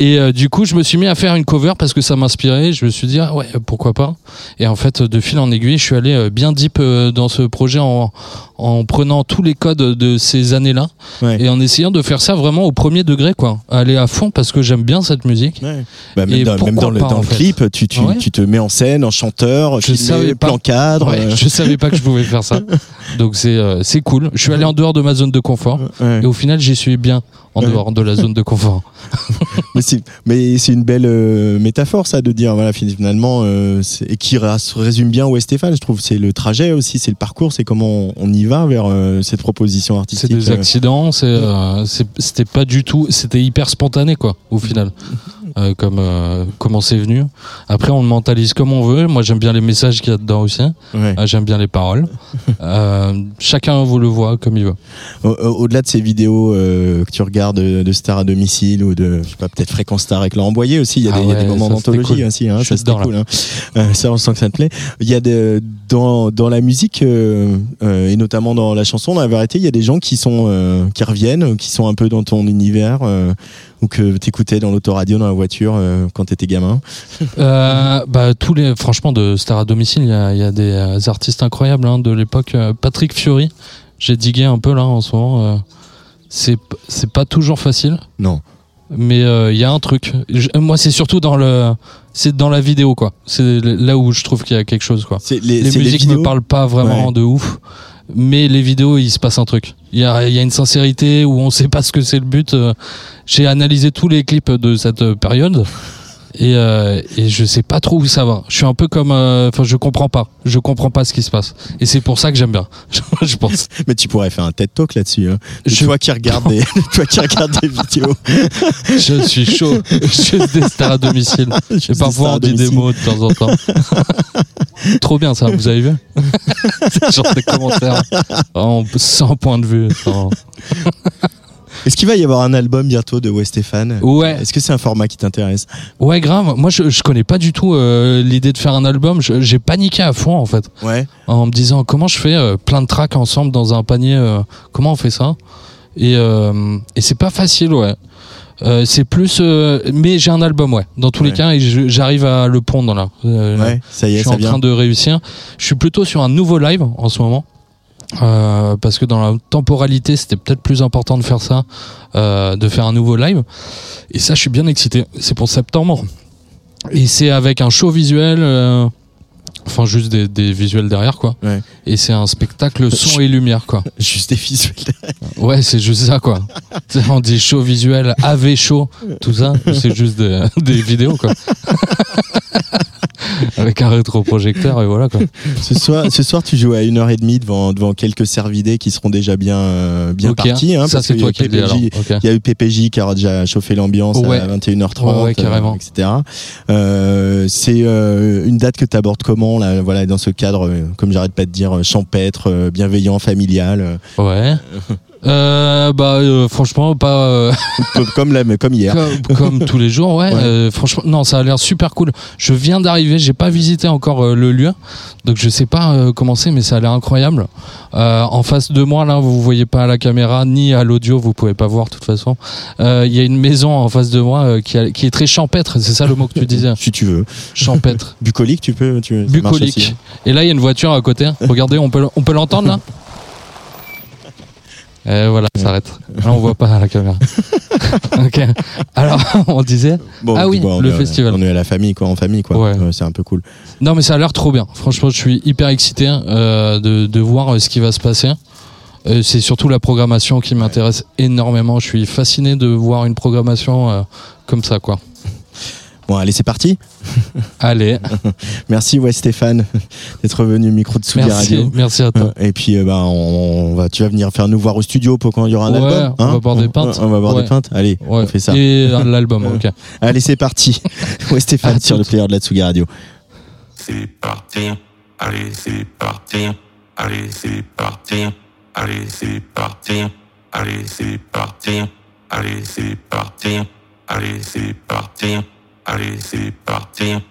et euh, du coup, je me suis mis à faire une cover parce que ça m'inspirait. Je me suis dit, ah ouais, pourquoi pas. Et en fait, de fil en aiguille, je suis allé bien deep dans ce projet en, en prenant tous les codes de ces années-là Ouais. et en essayant de faire ça vraiment au premier degré, quoi. Aller à fond parce que j'aime bien cette musique. Ouais. Bah, même dans, même pourquoi dans le, pas, dans en le fait. clip, tu, tu, Ouais. tu te mets en scène en chanteur, Je savais pas. plan cadre. Ouais, euh, je savais pas que je pouvais faire ça. Donc c'est euh, c'est cool. Je suis allé en dehors de ma zone de confort ouais. et au final, j'y suis bien en dehors de la zone de confort. Mais c'est, une belle euh, métaphore, ça, de dire, voilà, finalement, euh, et qui ra- résume bien est Stéphane, je trouve. C'est le trajet aussi, c'est le parcours, c'est comment on, y va vers euh, cette proposition C'est artistique. des accidents, c'est euh, c'est- c'était pas du tout, c'était hyper spontané quoi, au final, Euh, comme euh, comment c'est venu. Après, on le mentalise comme on veut. Moi, j'aime bien les messages qu'il y a dedans aussi. Ouais. Euh, j'aime bien les paroles. Euh, chacun vous le voit comme il veut. Au- au- Au-delà de ces vidéos euh, que tu regardes de, de Star à domicile ou de, je sais pas, peut-être Fréquence Star avec Laurent Boyer aussi, il y a, Ah des, il y a des ouais, moments d'anthologie cool. aussi, hein, ça c'était cool. Hein. Euh, ça, on sent que ça te plaît. Il y a de, dans, dans la musique euh, euh, et notamment dans la chanson, dans la vérité, il y a des gens qui sont euh, qui reviennent, qui sont un peu dans ton univers euh, ou que t'écoutais dans l'autoradio dans la voiture euh, quand t'étais gamin. Euh, bah, tous les, franchement, de Star à domicile, il y a, il y a des euh, artistes incroyables hein, de l'époque. Euh, Patrick Fiori, j'ai digué un peu là en ce moment. c'est c'est pas toujours facile. Non. mais il y a un truc. Je- moi, c'est surtout dans le, c'est dans la vidéo quoi. C'est là où je trouve qu'il y a quelque chose quoi. Les, Les musiques me parlent pas vraiment Ouais. de ouf, mais les vidéos, il se passe un truc. Il y a, une sincérité où on sait pas ce que c'est le but. Euh, J'ai analysé tous les clips de cette euh, période. Et, euh, et je sais pas trop où ça va. Je suis un peu comme, euh, enfin, je comprends pas. Je comprends pas ce qui se passe. Et c'est pour ça que j'aime bien. je pense. Mais tu pourrais faire un TED Talk là-dessus. Hein. Je- Toi qui regardes des, toi qui regardes des vidéos. Je suis chaud. Je suis des stars à domicile. Je Et parfois on dit des mots de temps en temps. Trop bien ça, vous avez vu? C'est genre des commentaires. Vraiment, sans point de vue. sans- Est-ce qu'il va y avoir un album bientôt de West Stéphane Ouais, Est-ce que c'est un format qui t'intéresse? Ouais, grave. Moi, je, je connais pas du tout euh, l'idée de faire un album. Je- J'ai paniqué à fond en fait, Ouais. en me disant comment je fais euh, plein de tracks ensemble dans un panier. euh, comment on fait ça? Et, euh, et c'est pas facile, ouais. Euh, c'est plus, euh, mais j'ai un album, ouais. Dans tous les Ouais. cas, et je- j'arrive à le pondre là. Euh, Ouais, ça y je est, suis ça en vient. train de réussir. Je suis plutôt sur un nouveau live en ce moment. Euh, parce que dans la temporalité, c'était peut-être plus important de faire ça, euh, de faire un nouveau live. Et ça, je suis bien excité. C'est pour septembre. Et c'est avec un show visuel, euh, enfin juste des, des visuels derrière, quoi. Ouais. Et c'est un spectacle son et lumière, quoi. Juste des visuels. Ouais, c'est juste ça, quoi. On dit show visuel, AV show, tout ça. C'est juste des, des vidéos, quoi. Avec un rétroprojecteur et voilà, quoi. Ce soir, ce soir, tu joues à une heure et demie devant, devant quelques cervidés qui seront déjà bien, euh, bien partis. Hein, ça, parce c'est qu'il y a toi qui le dis, PPJ alors. Ok. Il y a eu PPJ qui aura déjà chauffé l'ambiance Ouais. à 21h30, Ouais, ouais, carrément. euh, etc. Euh, c'est euh, une date que tu abordes comment là, voilà, dans ce cadre, euh, comme j'arrête pas de dire, euh, champêtre, bienveillant, familial, Ouais. Euh, bah euh, franchement pas euh, comme- la, comme hier. comme, comme tous les jours ouais, Ouais. Euh, franchement non ça a l'air super cool je viens d'arriver j'ai pas visité encore euh, le lieu donc je sais pas euh, comment c'est mais ça a l'air incroyable Euh, en face de moi là vous voyez pas à la caméra ni à l'audio vous pouvez pas voir de toute façon Euh, il y a une maison en face de moi euh, qui, a- qui est très champêtre c'est ça le mot que tu disais? Si tu veux. champêtre Bucolique, tu peux. Tu, ça marche aussi. bucolique et là il y a une voiture à côté regardez on peut on peut l'entendre là? Et voilà, ça s'arrête. Là, on voit pas à la caméra. ok. Alors, on disait. Bon, Ah oui, bon, on le est festival. On est à la famille, quoi, en famille, quoi. Ouais. C'est un peu cool. Non, mais ça a l'air trop bien. Franchement, je suis hyper excité euh, de, de voir euh, ce qui va se passer. Euh, c'est surtout la programmation qui m'intéresse énormément. Je suis fasciné de voir une programmation euh, comme ça, quoi. Bon, allez, c'est parti. Allez, Merci, ouais, Stéphane, d'être venu au micro de merci, Radio. merci à toi. Et puis, euh, bah, on, on va, tu vas venir faire nous voir au studio pour quand il y aura un Ouais, album. hein on va boire des pintes. On va boire Ouais. des pintes. Allez, Ouais. on fait ça. Et euh, l'album, ok. Allez, c'est parti. Ouais, Stéphane sur le player de la Tsugi Radio. C'est parti, allez c'est parti, allez c'est parti, allez c'est parti, allez c'est parti, allez c'est parti, allez c'est parti, allez c'est parti.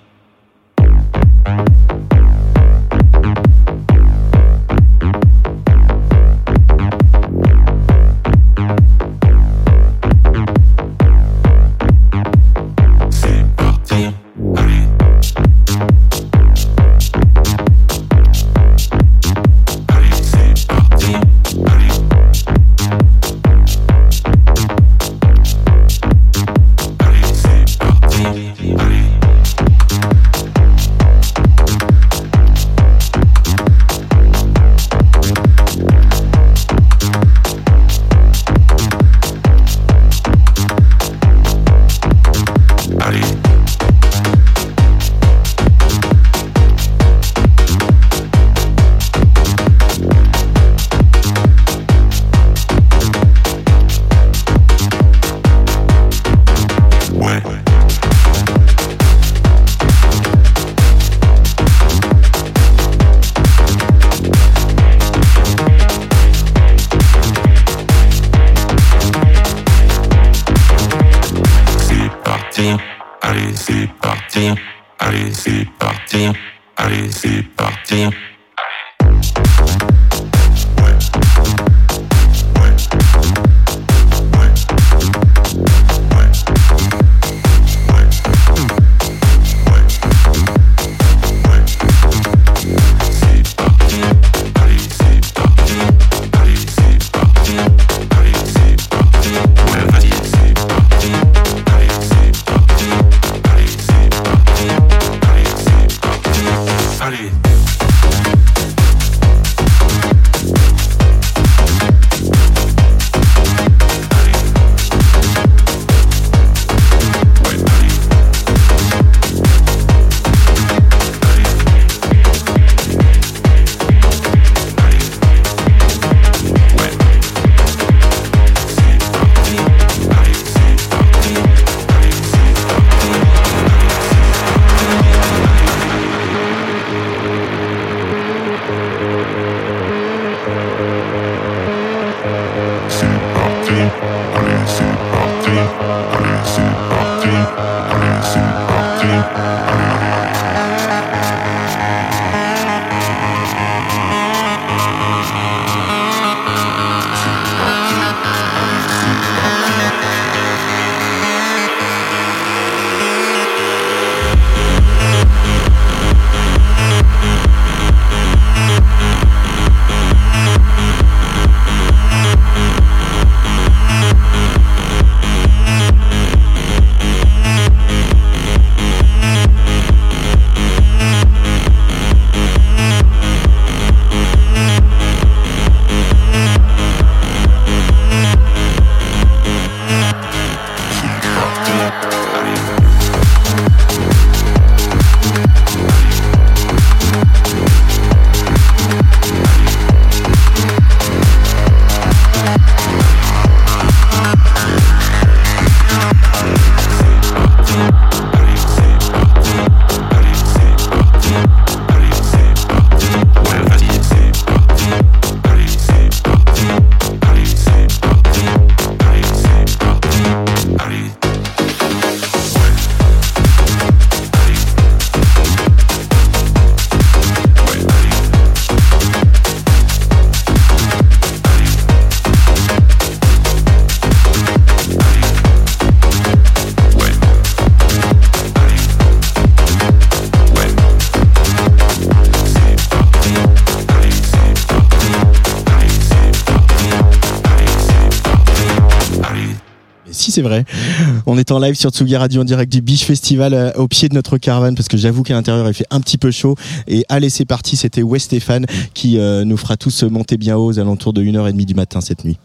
est en live sur Tsugi Radio en direct du Beach Festival euh, au pied de notre caravane parce que j'avoue qu'à l'intérieur il fait un petit peu chaud. Et allez, c'est parti, c'était West Stéphane qui euh, nous fera tous monter bien haut aux alentours de 1h30 du matin cette nuit.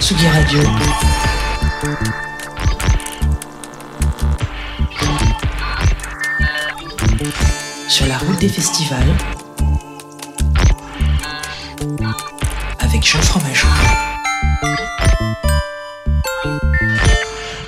Tsugi, Radio. Sur la route des festivals avec Jean Fromageau.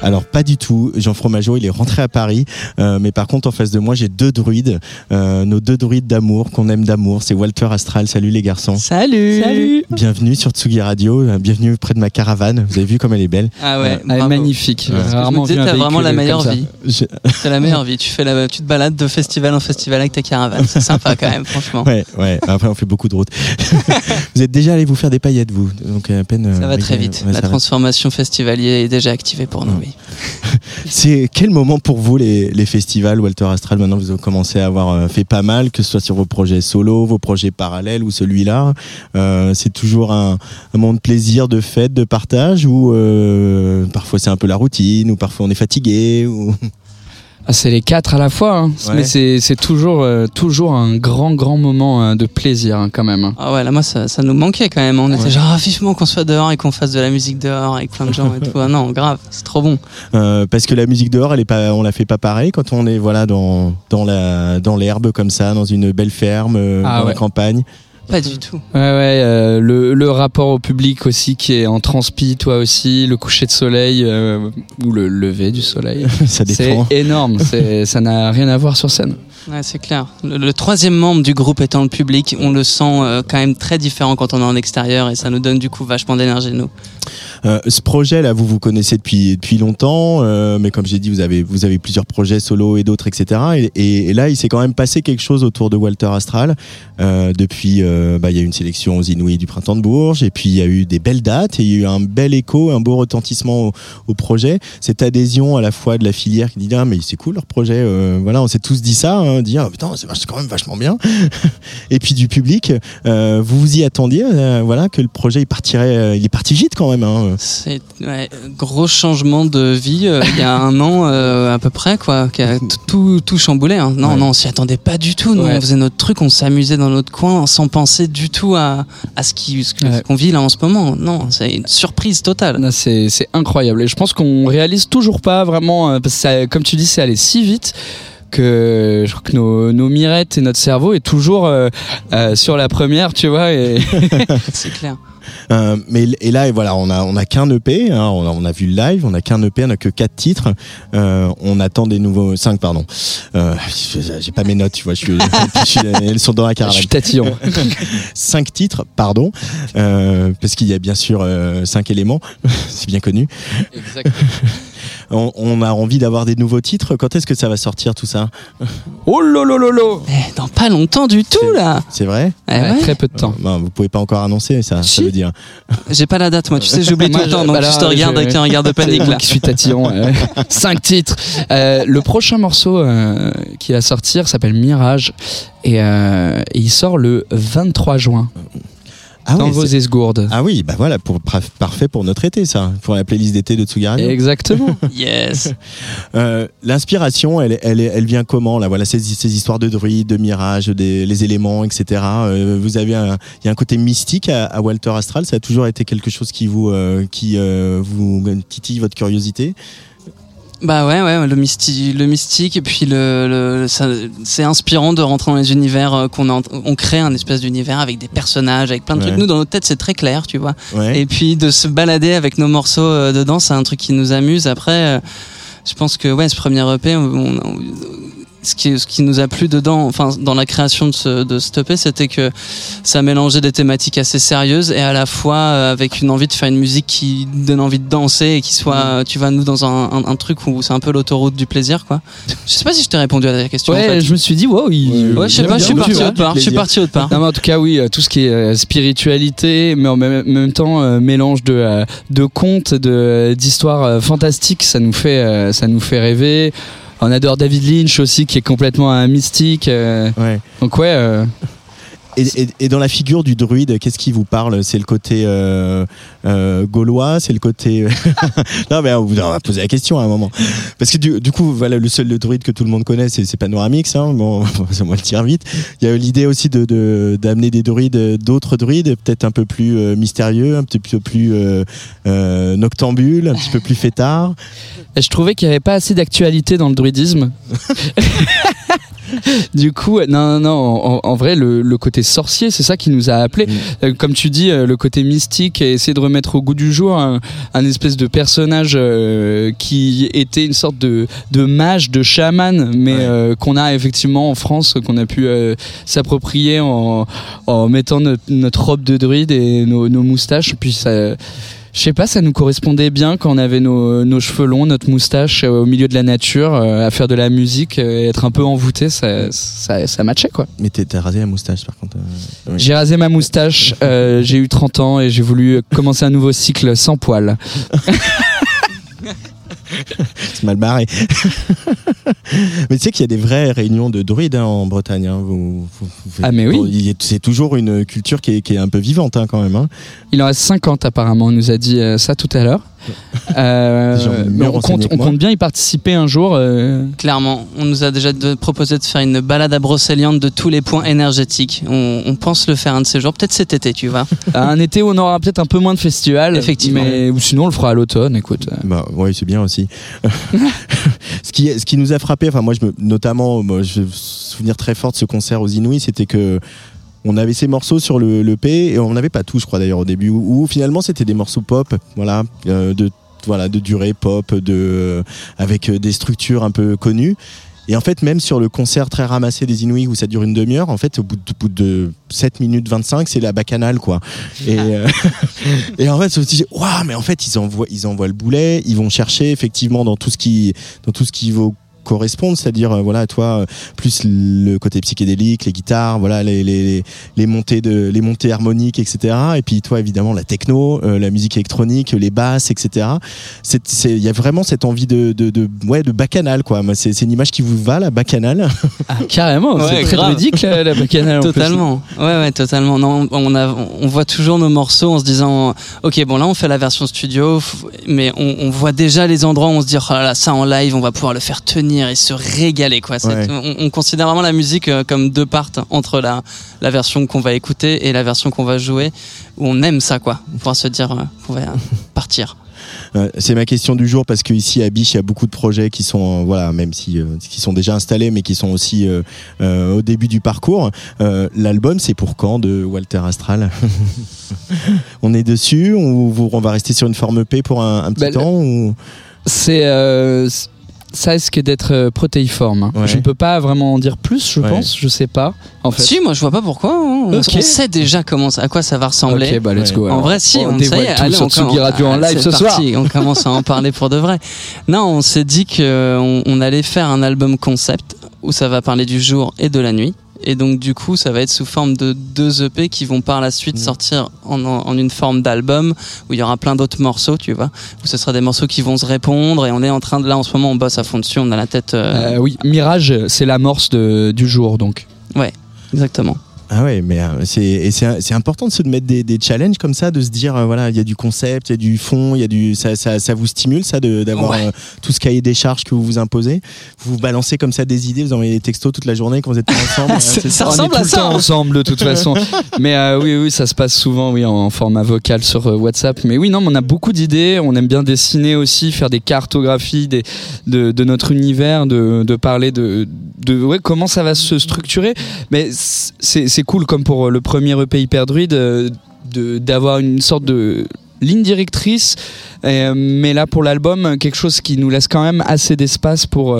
Alors pas du tout. Jean Fromageau, il est rentré à Paris, euh, mais par contre en face de moi j'ai deux druides, euh, nos deux druides d'amour qu'on aime d'amour. C'est Walter Astral. Salut les garçons. Salut. Salut. Bienvenue sur Tsugi Radio. euh, Bienvenue près de ma caravane. Vous avez vu comme elle est belle. Ah ouais, Euh, elle est magnifique. Rarement un t'as vraiment la meilleure vie. Je- C'est la meilleure vie. Tu fais la, tu te balades de festival en festival avec ta caravane. C'est sympa quand même, franchement. Ouais, ouais. Après on fait beaucoup de routes. vous êtes déjà allé vous faire des paillettes vous, donc à peine. Ça euh, va très ouais, vite. ouais, la transformation festivalier est déjà activée pour nous. oui. C'est quel moment pour vous les, festivals Walter Astral Maintenant vous avez commencé à avoir euh, fait pas mal, que ce soit sur vos projets solo, vos projets parallèles ou celui-là. Euh, c'est toujours un, un moment de plaisir, de fête, de partage ou euh, parfois c'est un peu la routine ou parfois on est fatigué ou... Ah, c'est les quatre à la fois, hein. Ouais. mais c'est c'est toujours, euh, toujours un grand, grand moment euh, de plaisir hein, quand même. hein. Ah ouais, là, moi, ça, ça nous manquait quand même. On était genre, ah, vivement qu'on soit dehors et qu'on fasse de la musique dehors avec plein de gens et tout. Ah non, grave, c'est trop bon. Euh, parce que la musique dehors, elle est pas, on la fait pas pareil quand on est voilà dans dans la dans l'herbe comme ça, dans une belle ferme, euh, Ah dans la campagne. Pas du tout. Ouais, ouais, euh, le, le rapport au public aussi qui est en transpi, toi aussi, le coucher de soleil euh, ou le lever du soleil. Ça C'est dépend. énorme, c'est- ça n'a rien à voir sur scène. Ouais, c'est clair. Le, troisième membre du groupe étant le public, on le sent euh, quand même très différent quand on est en extérieur et ça nous donne du coup vachement d'énergie, nous. Euh, ce projet là, vous vous connaissez depuis depuis longtemps, euh, mais comme j'ai dit, vous avez vous avez plusieurs projets solo et d'autres, etc. Et, là, il s'est quand même passé quelque chose autour de Walter Astral. Depuis, bah, il y a eu une sélection aux Inouïs du printemps de Bourges, et puis il y a eu des belles dates, et il y a eu un bel écho, un beau retentissement au, projet. Cette adhésion à la fois de la filière qui dit ah mais c'est cool leur projet, voilà, on s'est tous dit ça, hein, dire ah, putain c'est quand même vachement bien. et puis du public, euh, vous vous y attendiez, euh, voilà, que le projet il partirait, euh, il est parti vite quand même. Hein. C'est ouais, gros changement de vie euh, il y a un an euh, à peu près quoi, qui a tout, tout chamboulé. hein. Non, Ouais. non, on s'y attendait pas du tout. Nous, Ouais. on faisait notre truc, on s'amusait dans notre coin sans penser du tout à, à ce qui- ce que- Ouais. ce qu'on vit là en ce moment. Non, c'est une surprise totale. C'est c'est incroyable. Et je pense qu'on réalise toujours pas vraiment, parce que ça- comme tu dis, c'est allé si vite que je crois que nos, nos mirettes et notre cerveau est toujours euh, euh, sur la première, tu vois. Et c'est clair. Euh, mais et là, et voilà, on a on a qu'un EP, hein, on, a, on a vu le live, on a qu'un EP, on a que quatre titres. Euh, on attend des nouveaux cinq, pardon. Euh, J'ai pas mes notes, tu vois, je suis, je suis- elles sont dans la je caravane. suis tatillon. cinq titres, pardon, euh, parce qu'il y a bien sûr euh, cinq éléments, c'est bien connu. On, on a envie d'avoir des nouveaux titres. Quand est-ce que ça va sortir tout ça Oh lolo Eh, dans pas longtemps du tout là. C'est vrai Eh ouais. Très peu de temps. Bon, Vous pouvez pas encore annoncer ça. Ça veut dire. J'ai pas la date, moi. Tu sais, j'oublie tout le je- temps, donc bah là, je te regarde je- avec un regard de panique là. qui suis tatillon. Cinq titres. Euh, le prochain morceau euh, qui va sortir s'appelle Mirage et, euh, et il sort le 23 juin Ah dans oui, vos esgourdes. ah oui, bah voilà, pour, parfait pour notre été, ça, pour la playlist d'été de Tsugi Radio. Exactement. Yes. Euh, L'inspiration, elle, elle, elle vient comment là? Voilà, ces, ces histoires de druides, de mirages, des, les éléments, etc. Euh, vous avez un, il y a un côté mystique à, à Walter Astral? Ça a toujours été quelque chose qui vous, euh, qui euh, vous titille votre curiosité? Bah ouais, ouais, le mystique, le mystique et puis le, le c'est inspirant de rentrer dans les univers euh, qu'on on crée un espèce d'univers avec des personnages, avec plein de Ouais. trucs. Nous, dans notre tête, c'est très clair, tu vois. Ouais. Et puis de se balader avec nos morceaux euh, dedans, c'est un truc qui nous amuse. Après, euh, je pense que ouais, ce premier EP, on- on- ce qui, ce qui nous a plu dedans, enfin dans la création de ce, de EP, c'était que ça mélangeait des thématiques assez sérieuses et à la fois euh, avec une envie de faire une musique qui donne envie de danser et qui soit, euh, tu vas nous dans un, un, un truc où c'est un peu l'autoroute du plaisir, quoi. Je sais pas si je t'ai répondu à ta question. en Ouais, fait. je me suis dit, wow, il. Ouais, je sais pas, je suis parti vois. autre part. Je suis parti autre part. Non, mais en tout cas, oui, euh, tout ce qui est euh, spiritualité, mais en même, même temps euh, mélange de, euh, de contes, de d'histoires euh, fantastiques, ça nous fait, euh, ça nous fait rêver. On adore David Lynch aussi, qui est complètement un mystique. euh, Ouais. donc ouais, euh, Et, et- et dans la figure du druide, qu'est-ce qui vous parle? C'est le côté euh, euh, gaulois? C'est le côté... non mais on va poser la question à un moment. Parce que du, du coup, voilà, le seul le druide que tout le monde connaît, c'est Panoramix. Hein. Bon, ça moi le tire vite. Il y a eu l'idée aussi de de- d'amener des druides, euh, d'autres druides, peut-être un peu plus euh, mystérieux, un petit peu plus euh, euh, noctambules, un petit peu plus fêtards. et je trouvais qu'il n'y avait pas assez d'actualité dans le druidisme. du coup, non, non, non, en, en vrai, le, le côté sorcier, c'est ça qui nous a appelé. Mm. comme tu dis, euh, le côté mystique et essayer de remettre au goût du jour un, un espèce de personnage euh, qui était une sorte de, de mage, de chaman, mais euh, qu'on a effectivement en France, qu'on a pu euh, s'approprier en, en mettant notre, notre robe de druide et nos, nos moustaches. Puis ça. Je sais pas, ça nous correspondait bien quand on avait nos, nos cheveux longs, notre moustache euh, au milieu de la nature, euh, à faire de la musique, euh, être un peu envoûté, ça, ça, ça matchait quoi. Mais t'es- t'as rasé la moustache par contre. oui. J'ai rasé ma moustache, euh, j'ai eu 30 ans et j'ai voulu commencer un nouveau cycle sans poils. C'est mal barré. mais tu sais qu'il y a des vraies réunions de druides hein, en Bretagne. hein. Vous- vous- vous- Ah, mais oui. C'est toujours une culture qui est, qui est un peu vivante hein, quand même. Il en reste 50 apparemment, on nous a dit euh, ça tout à l'heure. Euh, mais on, compte, on bien y participer un jour. euh. Clairement, on nous a déjà de- proposé de faire une balade à Brocéliande de tous les points énergétiques. On, on pense le faire un de ces jours, peut-être cet été, tu vois. un été où on aura peut-être un peu moins de festivals. Effectivement. Mais, ou sinon on le fera à l'automne, écoute. Bah, oui, c'est bien aussi. ce, qui, ce qui nous a frappé, enfin moi, je me, notamment, moi, je me souvenir très fort de ce concert aux Inouïs, c'était que on avait ces morceaux sur le, le P et on n'avait pas tout, je crois d'ailleurs au début, où, où finalement c'était des morceaux pop, voilà, euh, de voilà, de durée pop, de avec euh, des structures un peu connues. Et en fait, même sur le concert très ramassé des Inouïs où ça dure une demi-heure, en fait, au bout de, au bout de 7 minutes 25, c'est la bacchanale, quoi. Et, euh, et en fait, je me suis dit, waouh, mais en fait, ils envoient, ils envoient le boulet, ils vont chercher effectivement dans tout ce qui, dans tout ce qui vaut correspondre, c'est-à-dire euh, voilà toi euh, plus le côté psychédélique, les guitares, voilà les, les, les- les montées de les montées harmoniques, etc. Et puis toi évidemment la techno, euh, la musique électronique, les basses, etc. C'est il y a vraiment cette envie de de, de ouais de bacchanal quoi. C'est une image qui vous va la bacchanale. Ah, carrément, Ouais, c'est très grave. druidique la, la bacchanale. en plus. Totalement. Ouais, ouais, totalement. Non, on, a, on voit toujours nos morceaux en se disant, ok, bon là on fait la version studio, mais on, on voit déjà les endroits où on se dit, oh là là, ça en live, on va pouvoir le faire tenir et se régaler, quoi. Ouais. On, on considère vraiment la musique euh, comme deux parts entre la, la version qu'on va écouter et la version qu'on va jouer, où on aime ça, quoi. Pouvoir se dire, euh, qu'on va partir. Euh, c'est ma question du jour parce qu'ici à Biche il y a beaucoup de projets qui sont voilà même si euh, qui sont déjà installés mais qui sont aussi euh, euh, au début du parcours. Euh, L'album c'est pour quand de Walter Astral On est dessus on, vous- on va rester sur une forme EP pour un, un petit Bah, temps ou... C'est euh, ça risque d'être euh, protéiforme. hein. Ouais. Je ne peux pas vraiment en dire plus, je Ouais. pense. Je sais pas. En fait. Si, moi je vois pas pourquoi. hein. On, on sait déjà comment, à quoi ça va ressembler. Ok, bah let's go. En vrai, si, on, on, ça y dévoile est, tout allez, sur on Tsugi commence- Radio en ah, live ce soir. On commence à en parler pour de vrai. Non, on s'est dit qu'on on allait faire un album concept où ça va parler du jour et de la nuit. Et donc du coup, ça va être sous forme de deux EP qui vont par la suite Mm. sortir en, en- en une forme d'album où il y aura plein d'autres morceaux, tu vois. Où ce sera des morceaux qui vont se répondre et on est en train de là en ce moment, on bosse à fond dessus, on a la tête. euh, Euh, oui, Mirage, c'est l'amorce du jour, donc. Exactement. Ah ouais, mais euh, c'est et c'est important de se mettre des, des challenges comme ça, de se dire euh, voilà il y a du concept, il y a du fond, il y a du ça, ça, ça vous stimule ça de- d'avoir Ouais. euh, tout ce cahier des charges que vous vous imposez. Vous vous balancez comme ça des idées, vous envoyez des textos toute la journée quand vous êtes pas ensemble. c'est Ça on ressemble est à tout le ça, temps hein. ensemble de toute façon. mais euh, oui, oui, ça se passe souvent, oui, en format vocal sur euh, WhatsApp. Mais oui, non, mais on a beaucoup d'idées. On aime bien dessiner aussi, faire des cartographies des, de, de notre univers, de, de parler de, de ouais, comment ça va se structurer. Mais c'est c'est cool, comme pour euh, le premier EP Hyper Druide, euh, de- d'avoir une sorte de ligne directrice. Euh, mais là, pour l'album, quelque chose qui nous laisse quand même assez d'espace pour.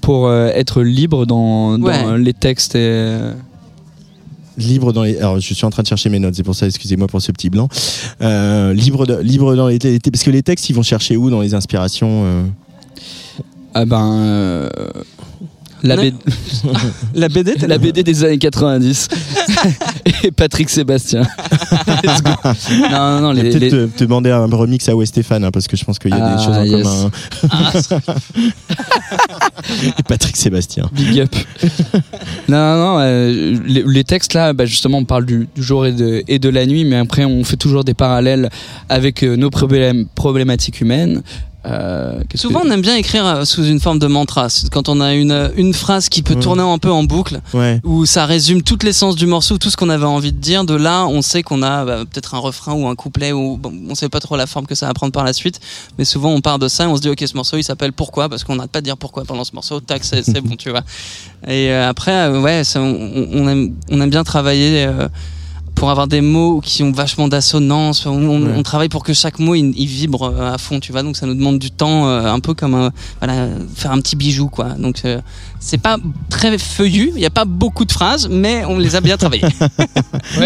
pour être libre dans, les textes et, libre dans les. Alors je suis en train de chercher mes notes, c'est pour ça excusez-moi pour ce petit blanc. Euh, libre de- libre dans les, les- parce que les textes ils vont chercher où dans les inspirations. euh? Ah ben. euh, la. B- La BD, la BD des années 90. et Patrick Sébastien. Let's go. Non, non, non, les, Peut-être les- te, te demander un remix à Stéphane hein, parce que je pense qu'il y a Ah, des choses en yes. commun. hein. Et Patrick Sébastien. Big up. non, non, non, euh, les, les textes là, bah, justement, on parle du, du jour et de, et de la nuit, mais après, on fait toujours des parallèles avec euh, nos problèmes, problématiques humaines. Euh, Souvent, que- on aime bien écrire euh, sous une forme de mantra. Quand on a une, une phrase qui peut tourner un peu en boucle, Ouais. où ça résume toute l'essence du morceau, tout ce qu'on avait envie de dire. De là, on sait qu'on a bah, peut-être un refrain ou un couplet, ou bon, on sait pas trop la forme que ça va prendre par la suite. Mais souvent, on part de ça et on se dit, ok, ce morceau, il s'appelle Pourquoi? Parce qu'on n'arrête pas de dire pourquoi pendant ce morceau. Tac, c'est bon, tu vois. Et euh, après, euh, ouais, ça, on, on aime, on aime bien travailler. euh, pour avoir des mots qui ont vachement d'assonance, on, on- Ouais. on travaille pour que chaque mot il, il vibre euh, à fond, tu vois. Donc ça nous demande du temps, euh, un peu comme un, voilà, faire un petit bijou, quoi. Donc euh, c'est pas très feuillu, il y a pas beaucoup de phrases, mais on les a bien travaillées.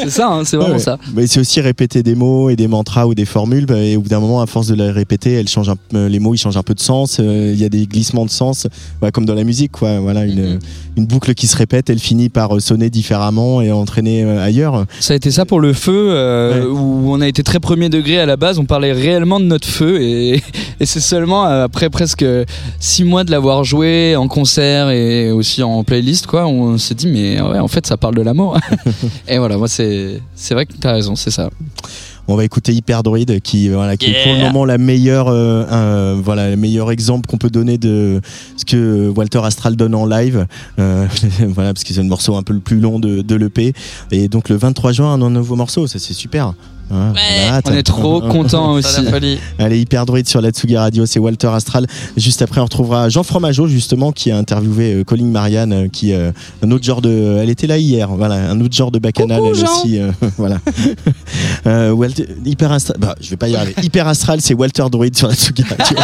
C'est ça, hein, c'est vraiment Ouais. ça. Mais c'est aussi répéter des mots et des mantras ou des formules. bah, et au bout d'un moment, à force de les répéter, elles changent un peu- les mots ils changent un peu de sens. euh, Il y a des glissements de sens, bah, comme dans la musique, quoi. Voilà, une, une boucle qui se répète, elle finit par euh, sonner différemment et entraîner euh, ailleurs. Ça a été ça pour le feu, euh, Ouais. où on a été très premier degré à la base, on parlait réellement de notre feu, et, et c'est seulement euh, après presque six mois de l'avoir joué en concert et aussi en playlist, quoi, on s'est dit, mais ouais, en fait, ça parle de l'amour. et voilà, moi, c'est c'est vrai que t'as raison, c'est ça. On va écouter Hyperdroid qui voilà qui est pour le moment la meilleure euh, voilà le meilleur exemple qu'on peut donner de ce que Walter Astral donne en live Euh, voilà parce que c'est le morceau un peu le plus long de, de l'EP et donc le 23 juin un nouveau morceau ça c'est super Hein, on est trop contents Ça, aussi. la folie. Allez, Hyperdroid sur la Tsugi Radio, c'est Walter Astral. Juste après, on retrouvera Jean Fromageau, justement, qui a interviewé euh, Colin Marianne, euh, qui euh, un autre genre de. Elle était là hier, voilà, un autre genre de bacchanal, Coucou, elle Jean. aussi. euh, voilà. Euh, Walter, Hyper Astral, bah, je vais pas y arriver. Hyper Astral, c'est Walter Droid sur la Tsugi Radio.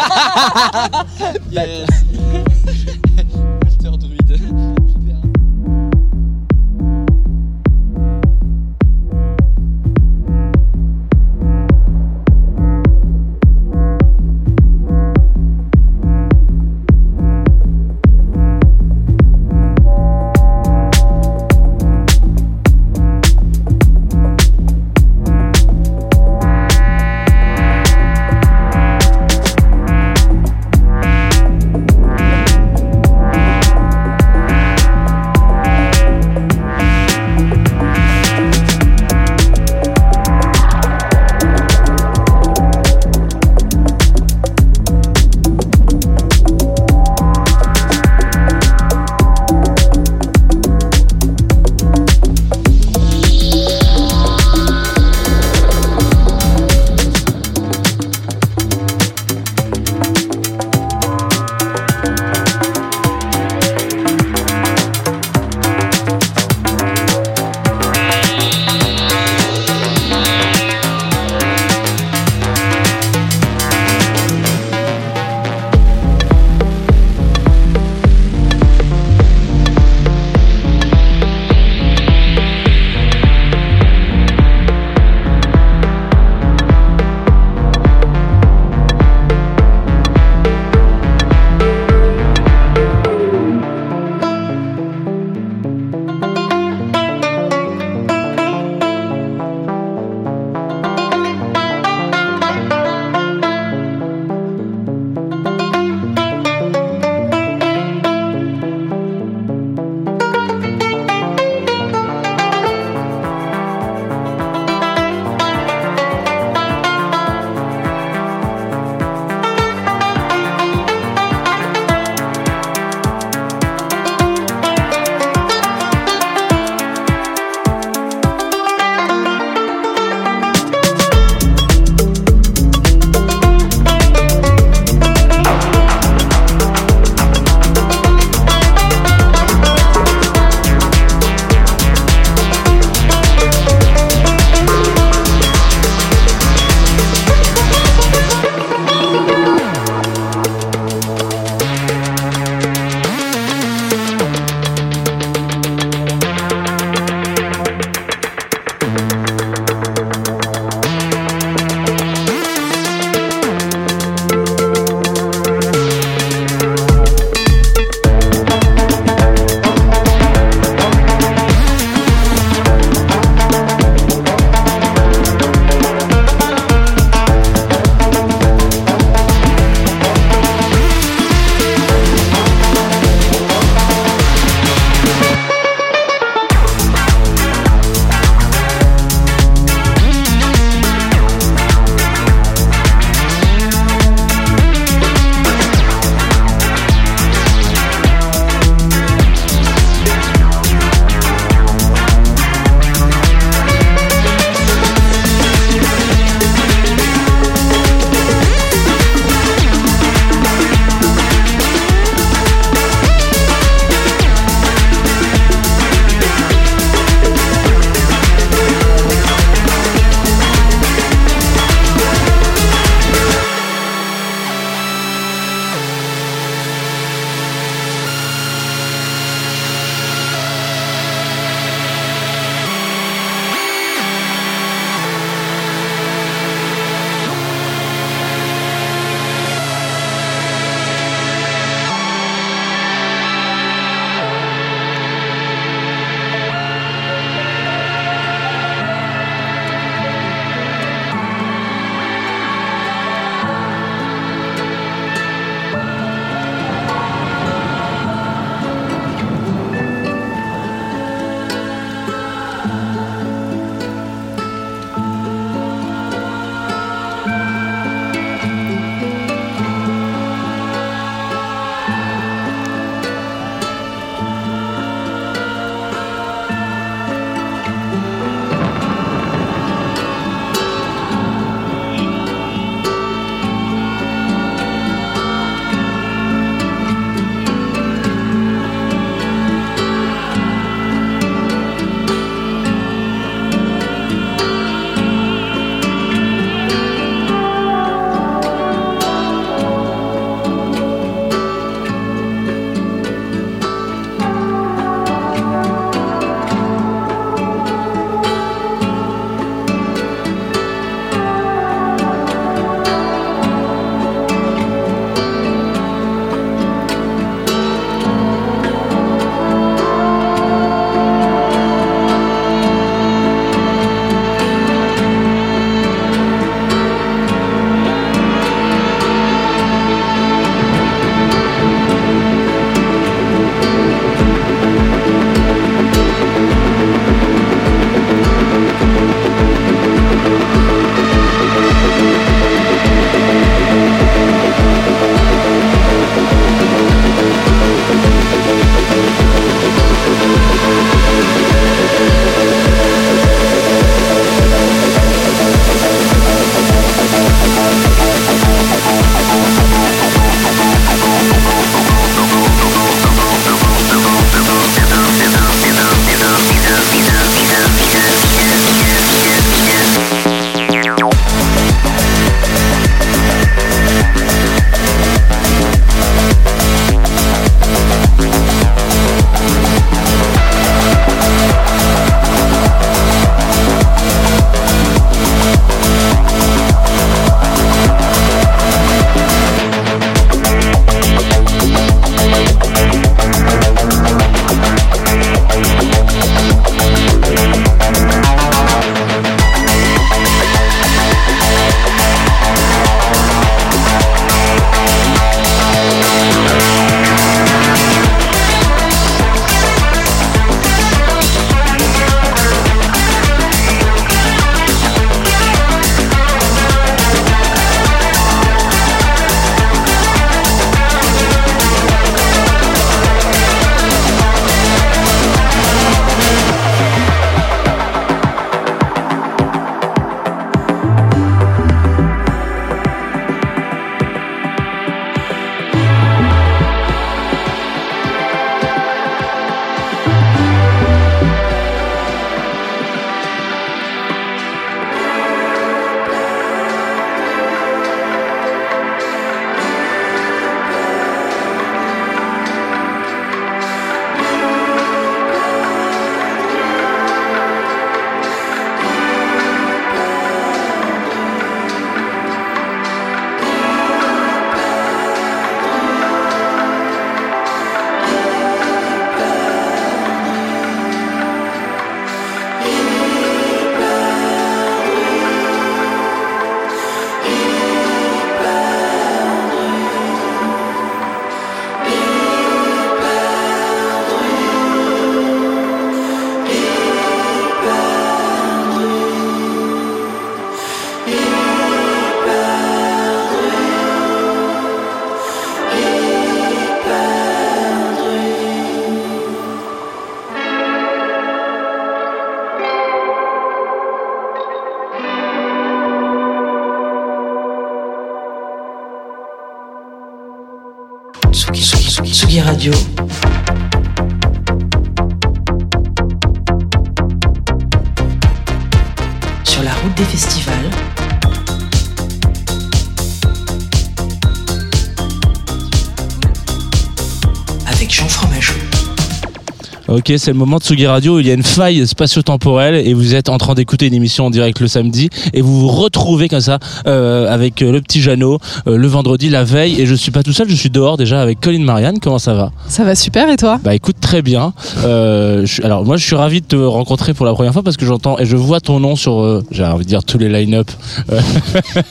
Ok, c'est le moment de Tsugi Radio. Il y a une faille spatio-temporelle et vous êtes en train d'écouter une émission en direct le samedi et vous vous retrouvez comme ça euh, avec euh, le petit Jeannot euh, le vendredi, la veille. Et je suis pas tout seul, je suis dehors déjà avec Colin Marianne. Comment ça va? Ça va super et toi? Bah écoute, très bien. Euh, je alors moi, je suis ravi de te rencontrer pour la première fois parce que j'entends et je vois ton nom sur, euh, j'ai envie de dire tous les line-up.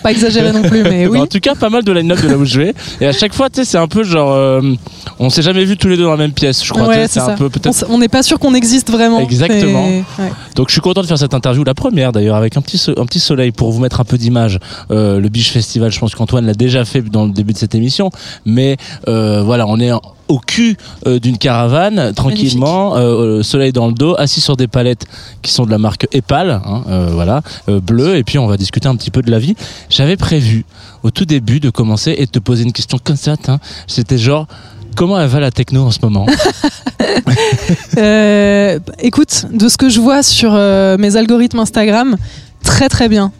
Pas exagéré non plus, mais oui. en tout cas, pas mal de line-up de là où je vais. Et à chaque fois, tu sais, c'est un peu genre, euh, on s'est jamais vu tous les deux dans la même pièce. Je crois. Ouais, c'est un peu On peut-être. On n'est pas sûr qu'on existe vraiment. Exactement. Ouais. Donc je suis content de faire cette interview, la première d'ailleurs, avec un petit, so- un petit soleil pour vous mettre un peu d'image. Euh, le Biche Festival, je pense qu'Antoine l'a déjà fait dans le début de cette émission, mais voilà, on est en- au cul euh, d'une caravane, tranquillement, euh, soleil dans le dos, assis sur des palettes qui sont de la marque Epal, hein, euh, voilà, bleu, et puis on va discuter un petit peu de la vie. J'avais prévu au tout début de commencer et de te poser une question comme ça, hein. c'était genre, comment elle va la techno en ce moment? Écoute, de ce que je vois sur mes algorithmes Instagram, très très bien.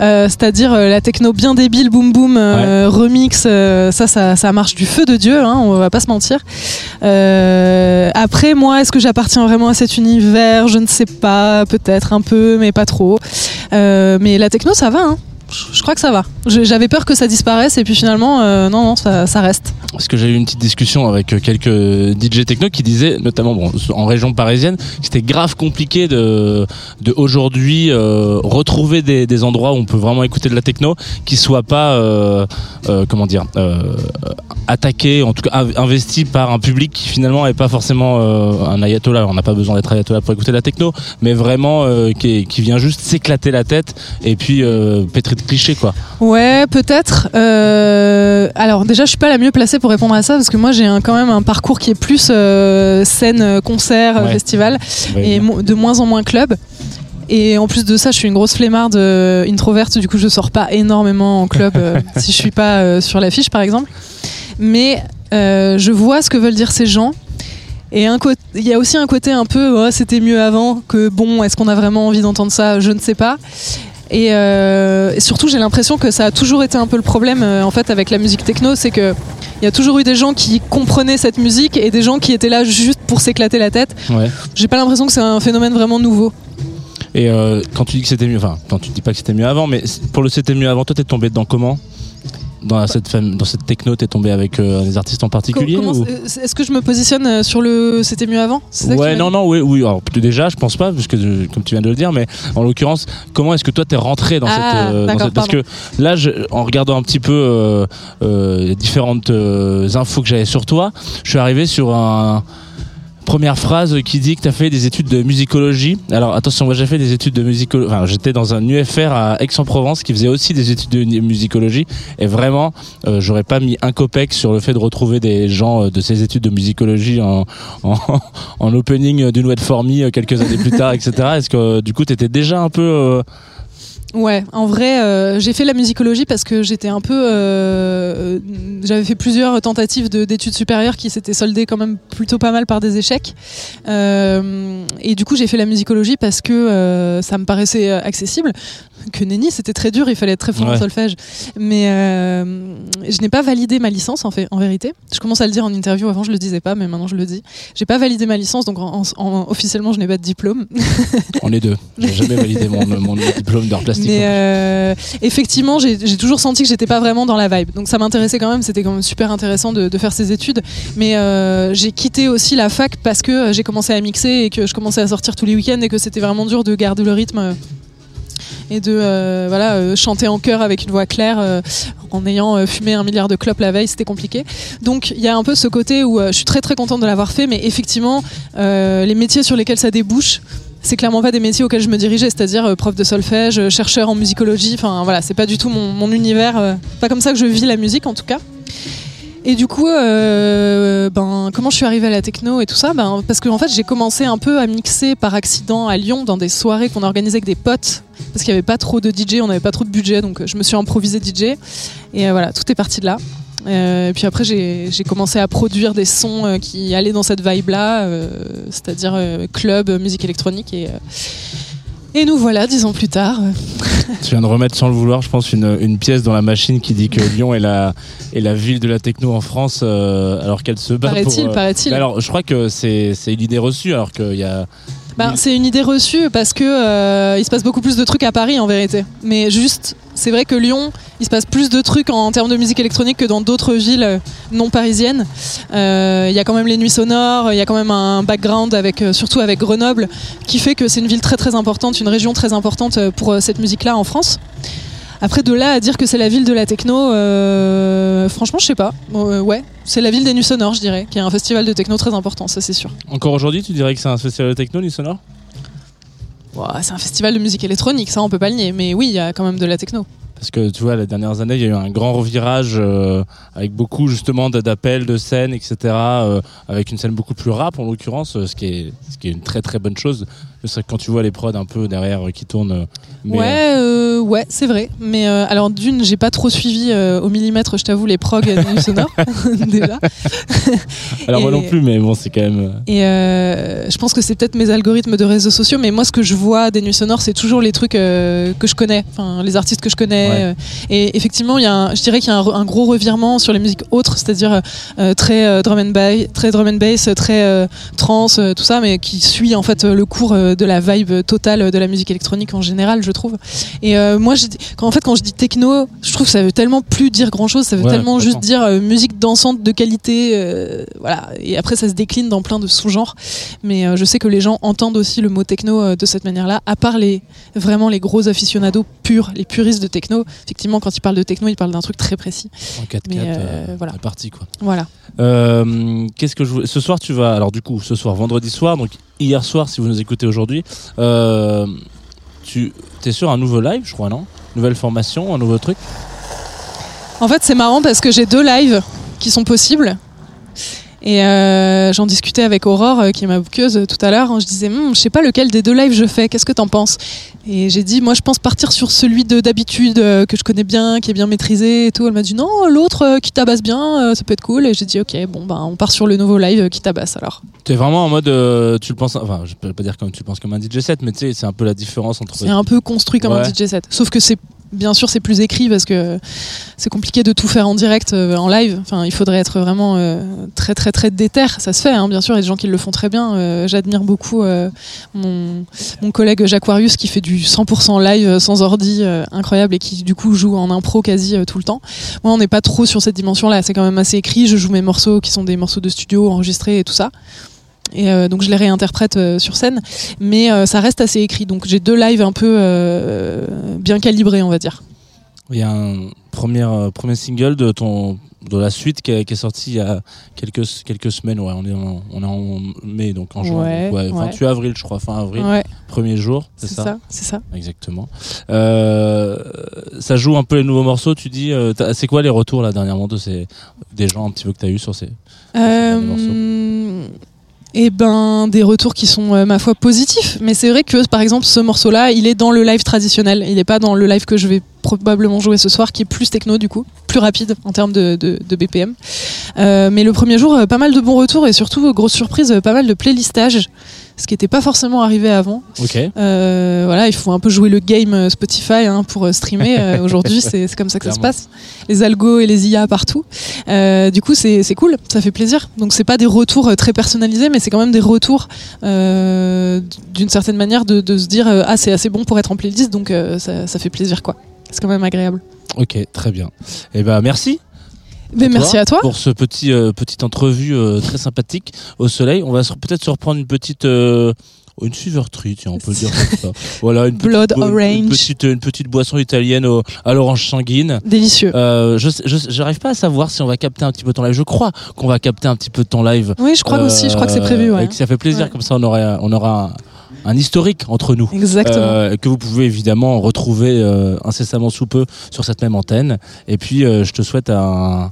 Euh, C'est-à-dire euh, la techno bien débile, boom boom, euh, remix, ça, ça, ça marche du feu de Dieu, hein, on va pas se mentir. Après, moi, est-ce que j'appartiens vraiment à cet univers? Je ne sais pas, peut-être un peu, mais pas trop. Mais la techno, ça va. Hein. Je- crois que ça va. J'avais peur que ça disparaisse et puis finalement, euh, non, non, ça, reste. Parce que j'ai eu une petite discussion avec euh, quelques DJ techno qui disaient, notamment en région parisienne, c'était grave compliqué de, de aujourd'hui euh, retrouver des, endroits où on peut vraiment écouter de la techno qui soient pas, euh, comment dire, attaqués, en tout cas inv- investis par un public qui finalement est pas forcément un ayatollah. On n'a pas besoin d'être ayatollah pour écouter de la techno, mais vraiment qui, vient juste s'éclater la tête et puis pétri de clichés quoi. Ouais, peut-être. Euh, alors déjà, je suis pas la mieux placée pour répondre à ça parce que moi, j'ai quand même un parcours qui est plus euh, scène, euh, concert, Ouais. festival Ouais, et de moins en moins club. Et en plus de ça, je suis une grosse flemmarde euh, introverte. Du coup, je sors pas énormément en club si je suis pas sur l'affiche, par exemple. Mais je vois ce que veulent dire ces gens. Et il y a aussi un côté un peu, oh, c'était mieux avant que bon, est-ce qu'on a vraiment envie d'entendre ça? Je ne sais pas. Et, euh, et surtout, j'ai l'impression que ça a toujours été un peu le problème euh, en fait avec la musique techno, c'est que il y a toujours eu des gens qui comprenaient cette musique et des gens qui étaient là juste pour s'éclater la tête. Ouais. J'ai pas l'impression que c'est un phénomène vraiment nouveau. Et euh, quand tu dis que c'était mieux, enfin, quand tu dis pas que c'était mieux avant, mais pour le c'était mieux avant, toi t'es tombé dedans comment? Dans cette, fam- dans cette techno, t'es tombé avec euh, des artistes en particulier ou- euh, Est-ce que je me positionne euh, sur le c'était mieux avant? Ouais, non, non, oui, oui. Alors, déjà, je pense pas, puisque comme tu viens de le dire, mais en l'occurrence, comment est-ce que toi t'es rentré dans Ah, cette, dans cette- parce que là, je, en regardant un petit peu euh, euh, les différentes infos que j'avais sur toi, je suis arrivé sur un première phrase qui dit que tu fait des études de musicologie. Alors attention, moi j'ai fait des études de musicologie. Enfin, j'étais dans un UFR à Aix-en-Provence qui faisait aussi des études de musicologie. Et vraiment, euh, j'aurais pas mis un copec sur le fait de retrouver des gens euh, de ces études de musicologie en, en, en opening d'une web for me euh, quelques années plus tard, etc. Est-ce que du coup tu déjà un peu. Ouais, en vrai, euh, j'ai fait la musicologie parce que j'étais un peu. euh, J'avais fait plusieurs tentatives de- d'études supérieures qui s'étaient soldées quand même plutôt pas mal par des échecs. Euh, et du coup, j'ai fait la musicologie parce que ça me paraissait accessible. Que nenni, c'était très dur, il fallait être très fort en Ouais. solfège. Mais je n'ai pas validé ma licence en, fait, en vérité. Je commence à le dire en interview, avant je le disais pas, mais maintenant je le dis. J'ai pas validé ma licence, donc en- en- officiellement je n'ai pas de diplôme. On est deux. J'ai jamais validé mon, mon diplôme d'art plastique. Mais euh, effectivement, j'ai toujours senti que j'étais pas vraiment dans la vibe. Donc ça m'intéressait quand même, c'était quand même super intéressant de, de faire ces études. Mais euh, j'ai quitté aussi la fac parce que euh, j'ai commencé à mixer et que je commençais à sortir tous les week-ends et que c'était vraiment dur de garder le rythme. Et de euh, voilà euh, chanter en chœur avec une voix claire euh, en ayant fumé un milliard de clopes la veille, c'était compliqué. Donc il y a un peu ce côté où je suis très très contente de l'avoir fait, mais effectivement les métiers sur lesquels ça débouche, c'est clairement pas des métiers auxquels je me dirigeais, c'est-à-dire euh, prof de solfège, euh, chercheur en musicologie. Enfin voilà, c'est pas du tout mon, univers. euh, pas comme ça que je vis la musique en tout cas. Et du coup, ben, comment je suis arrivée à la techno et tout ça? Ben, Parce que en fait, j'ai commencé un peu à mixer par accident à Lyon dans des soirées qu'on organisait avec des potes. Parce qu'il n'y avait pas trop de DJ, on n'avait pas trop de budget, donc je me suis improvisée DJ. Et voilà, tout est parti de là. Euh, et puis après, j'ai commencé à produire des sons euh, qui allaient dans cette vibe-là, euh, c'est-à-dire euh, club, musique électronique. Et, euh, et nous voilà, dix ans plus tard. Tu viens de remettre sans le vouloir, je pense, une, une pièce dans la machine qui dit que Lyon est la, est la ville de la techno en France, euh, alors qu'elle se bat pour. Paraît-il, paraît-il. Alors, je crois que c'est c'est une idée reçue, alors qu'il y a. Ben, c'est une idée reçue parce que euh, il se passe beaucoup plus de trucs à Paris en vérité. Mais juste, c'est vrai que Lyon, il se passe plus de trucs en, termes de musique électronique que dans d'autres villes non parisiennes. Euh, Il y a quand même les nuits sonores, il y a quand même un background avec, euh, surtout avec Grenoble, qui fait que c'est une ville très très importante, une région très importante euh, pour cette musique-là en France. Après, de là à dire que c'est la ville de la techno, franchement, je sais pas. Ouais, c'est la ville des nuits sonores, je dirais, qui est un festival de techno très important, ça c'est sûr. Encore aujourd'hui, tu dirais que c'est un festival de techno, Nuit Sonore C'est un festival de musique électronique, ça on peut pas nier, mais oui, il y a quand même de la techno. Parce que tu vois, les dernières années, il y a eu un grand revirage euh, avec beaucoup justement d'appels, de scènes, etc. euh, avec une scène beaucoup plus rap en l'occurrence, euh, ce ce qui est une très très bonne chose. C'est vrai que quand tu vois les prods un peu derrière euh, qui tournent. euh, mais, ouais, euh, ouais, c'est vrai. Mais alors d'une, j'ai pas trop suivi au millimètre, je t'avoue, les prog des nuits sonores déjà. alors moi non plus, mais bon, c'est quand même. Et je pense que c'est peut-être mes algorithmes de réseaux sociaux, mais moi, ce que je vois des nuits sonores, c'est toujours les trucs que je connais, enfin les artistes que je connais. Ouais. et effectivement, il y a, un- je dirais qu'il y a un, un gros revirement sur les musiques autres, c'est-à-dire très drum and bass, très drum and bass, très trance, tout ça, mais qui suit en fait le cours de la vibe totale de la musique électronique en général, je trouve. Et euh, moi, je quand, en fait, quand je dis techno, je trouve que ça veut tellement plus dire grand-chose, ça veut Ouais, tellement juste dire euh, musique dansante de qualité, euh, voilà. Et après, ça se décline dans plein de sous-genres. Mais je sais que les gens entendent aussi le mot techno de cette manière-là, à part les vraiment les gros aficionados purs, les puristes de techno. Effectivement, quand ils parlent de techno, ils parlent d'un truc très précis. En 4 Mais, 4 euh, voilà. parti quoi. Voilà. Qu'est-ce que je. Ce soir, tu vas. Alors, du coup, ce soir, vendredi soir, donc hier soir, si vous nous écoutez aujourd'hui, euh, tu es sur un nouveau live, je crois, non? Nouvelle formation, un nouveau truc? En fait, c'est marrant parce que j'ai deux lives qui sont possibles. Et euh, j'en discutais avec Aurore, euh, qui est ma bouqueuse euh, tout à l'heure. Je disais, Hum, je sais pas lequel des deux lives je fais. Qu'est-ce que t'en penses? Et j'ai dit, moi, je pense partir sur celui de d'habitude euh, que je connais bien, qui est bien maîtrisé et tout. Elle m'a dit, non, l'autre euh, qui tabasse bien, ça peut être cool. Et j'ai dit, ok, bon, ben, on part sur le nouveau live qui tabasse alors. Tu es vraiment en mode. tu le penses. Enfin, je peux pas dire comme tu le penses comme un DJ set, mais tu sais, c'est un peu la différence entre. C'est un peu construit comme un. DJ set. Sauf que c'est bien sûr c'est plus écrit parce que c'est compliqué de tout faire en direct euh, en live. Enfin, il faudrait être vraiment euh, très très très déter. Ça se fait, hein, bien sûr. Il y a des gens qui le font très bien. Euh, J'admire beaucoup mon, collègue Jacquarius qui fait du 100% live sans ordi, incroyable et qui du coup joue en impro quasi tout le temps. Moi, on n'est pas trop sur cette dimension-là. C'est quand même assez écrit. Je joue mes morceaux qui sont des morceaux de studio enregistrés et tout ça. Et euh, donc je les réinterprète euh, sur scène, mais euh, ça reste assez écrit. Donc j'ai deux lives un peu bien calibrés, on va dire. Il y a un premier, premier single de ton de la suite qui est, qui est sorti il y a quelques quelques semaines ouais on est en, on est en mai donc en juin Ouais, ouais, ouais. 28 avril je crois fin avril Ouais. premier jour c'est ça, ça, c'est ça. exactement ça joue un peu les nouveaux morceaux tu dis c'est quoi les retours là dernièrement de ces des gens un petit peu que tu as eu sur ces Euh, et ben des retours qui sont euh, ma foi positifs. Mais c'est vrai que par exemple ce morceau-là, il est dans le live traditionnel. Il n'est pas dans le live que je vais probablement jouer ce soir, qui est plus techno du coup, plus rapide en termes de, BPM. Euh, mais le premier jour, euh, pas mal de bons retours et surtout grosse surprise, pas mal de playlistage, ce qui n'était pas forcément arrivé avant. Euh, voilà, il faut un peu jouer le game euh, Spotify hein, pour euh, streamer. Aujourd'hui, c'est comme ça que ça se passe. Les algos et les IA partout. Euh, du coup, c'est cool, ça fait plaisir. Donc, c'est pas des retours très personnalisés, mais c'est quand même des retours euh, d'une certaine manière de, de se dire ah c'est assez bon pour être en playlist, donc ça, ça fait plaisir quoi. C'est quand même agréable. ok très bien et ben merci Mais merci à toi. pour ce petit euh, petite entrevue euh, très sympathique au soleil. On va peut-être se reprendre une petite euh, une suiverterie, tiens, on peut dire comme ça. Voilà, une Blood petite, bo- une orange. petite une petite boisson italienne au- à l'orange sanguine. Délicieux. Euh, je j'arrive pas à savoir si on va capter un petit peu ton live. Je crois qu'on va capter un petit peu ton live. Oui, je crois aussi, je crois que c'est prévu, ouais. et que ça fait plaisir Ouais. comme ça on aura on aura un, un historique entre nous. Exactement. Euh, que vous pouvez évidemment retrouver incessamment sous peu sur cette même antenne. Et puis je te souhaite un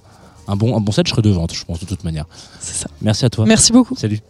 un bon, un bon set, je serai de vente, je pense, de toute manière. C'est ça. Merci à toi. Merci beaucoup. Salut.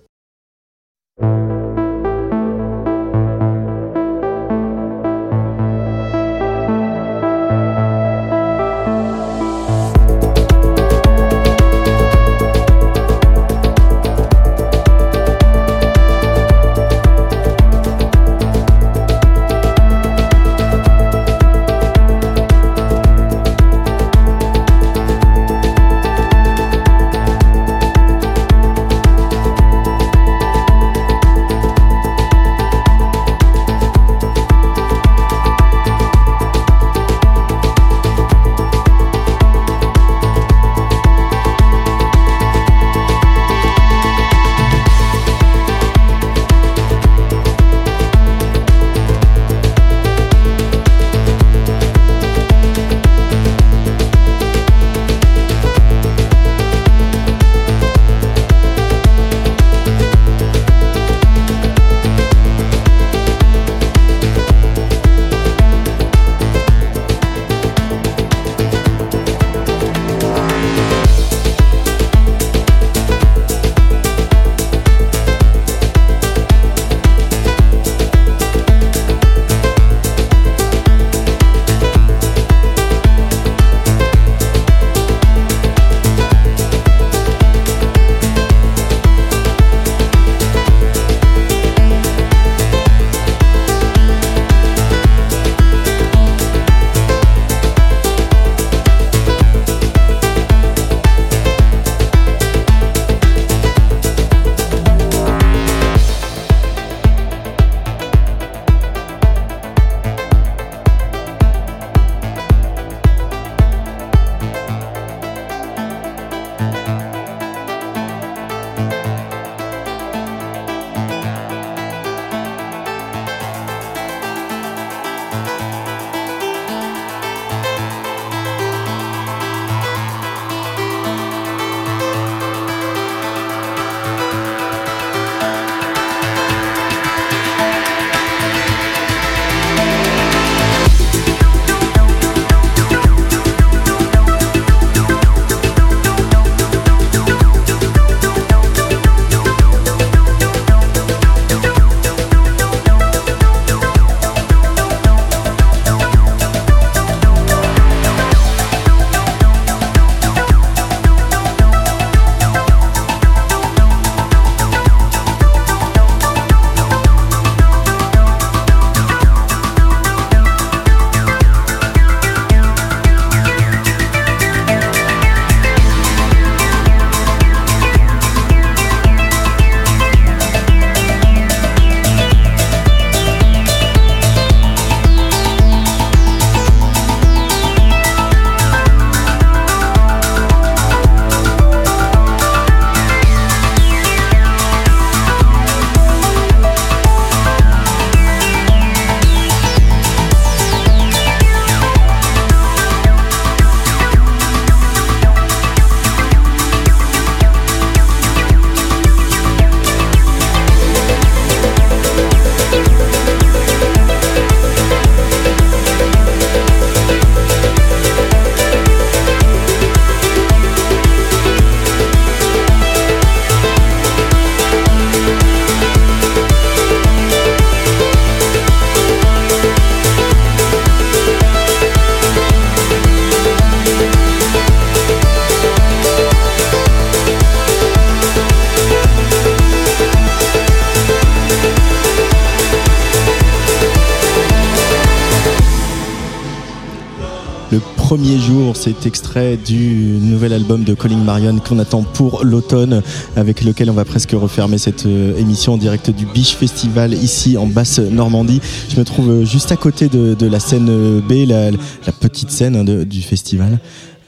Qu'on attend pour l'automne, avec lequel on va presque refermer cette euh, émission en direct du Biche Festival ici en basse Normandie. Je me trouve euh, juste à côté de, la scène euh, B, la, petite scène hein, du festival.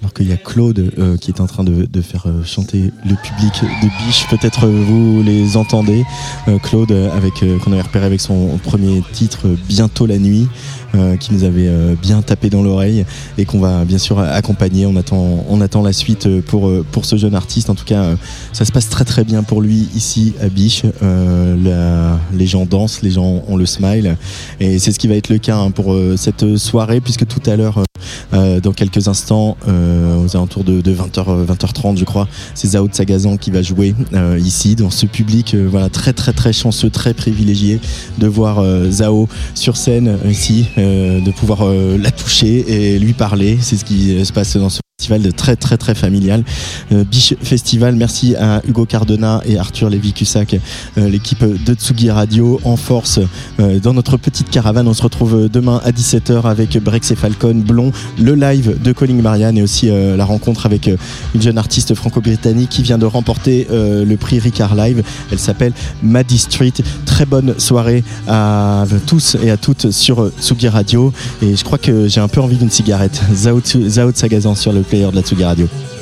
Alors qu'il y a Claude qui est en train de, faire chanter le public de Biche. Peut-être vous les entendez. Claude, avec qu'on avait repéré avec son premier titre Bientôt la nuit, euh, qui nous avait euh, bien tapé dans l'oreille et qu'on va bien sûr accompagner. On attend, on attend la suite euh, pour euh, pour ce jeune artiste. En tout cas, euh, ça se passe très très bien pour lui ici à Biche. La- les gens dansent, les gens ont le smile et c'est ce qui va être le cas hein, pour cette soirée puisque tout à l'heure. Euh, euh, dans quelques instants, euh, aux alentours de, de 20h, 20h30, je crois, c'est Zao de Sagazan qui va jouer euh, ici, dans ce public, euh, voilà, très très très chanceux, très privilégié de voir euh, Zao sur scène euh, ici, euh, de pouvoir euh, la toucher et lui parler. C'est ce qui euh, se passe dans ce festival de très très très familial. Euh, Biche Festival, merci à Hugo Cardona et Arthur Lévy-Cussac, euh, l'équipe de Tsugi Radio en force euh, dans notre petite caravane. On se retrouve demain à 17h avec Brex et Falcon, Blond, le live de Calling Marianne et aussi la rencontre avec une jeune artiste franco-britannique qui vient de remporter le prix Ricard Live. Elle s'appelle Maddie Street. Très bonne soirée à tous et à toutes sur Tsugi Radio. Et je crois que j'ai un peu envie d'une cigarette. Zao, Zao Sagazan sur le player de la Tsugi Radio.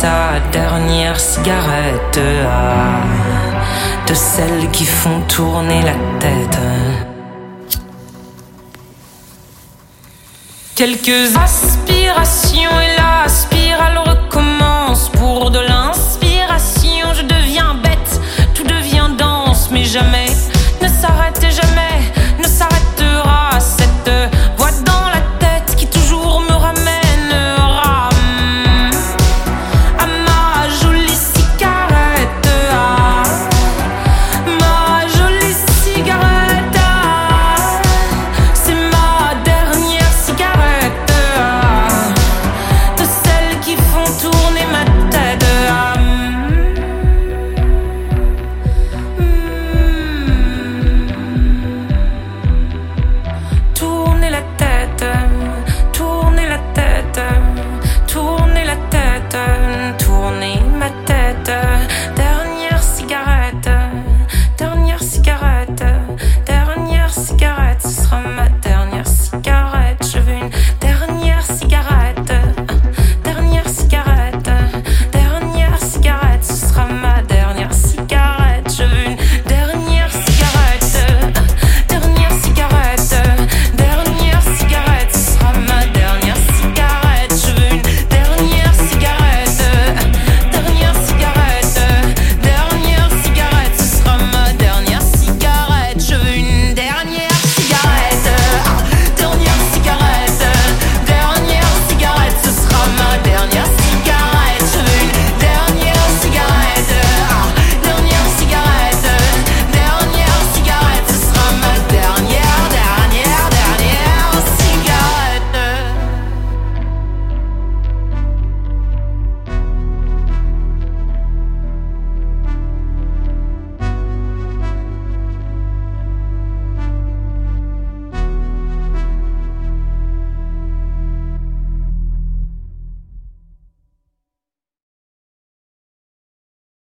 sa dernière cigarette euh, de celles qui font tourner la tête. Quelques aspirations et la spirale recommence. Pour de l'inspiration, je deviens bête, tout devient dense, mais jamais ne s'arrête.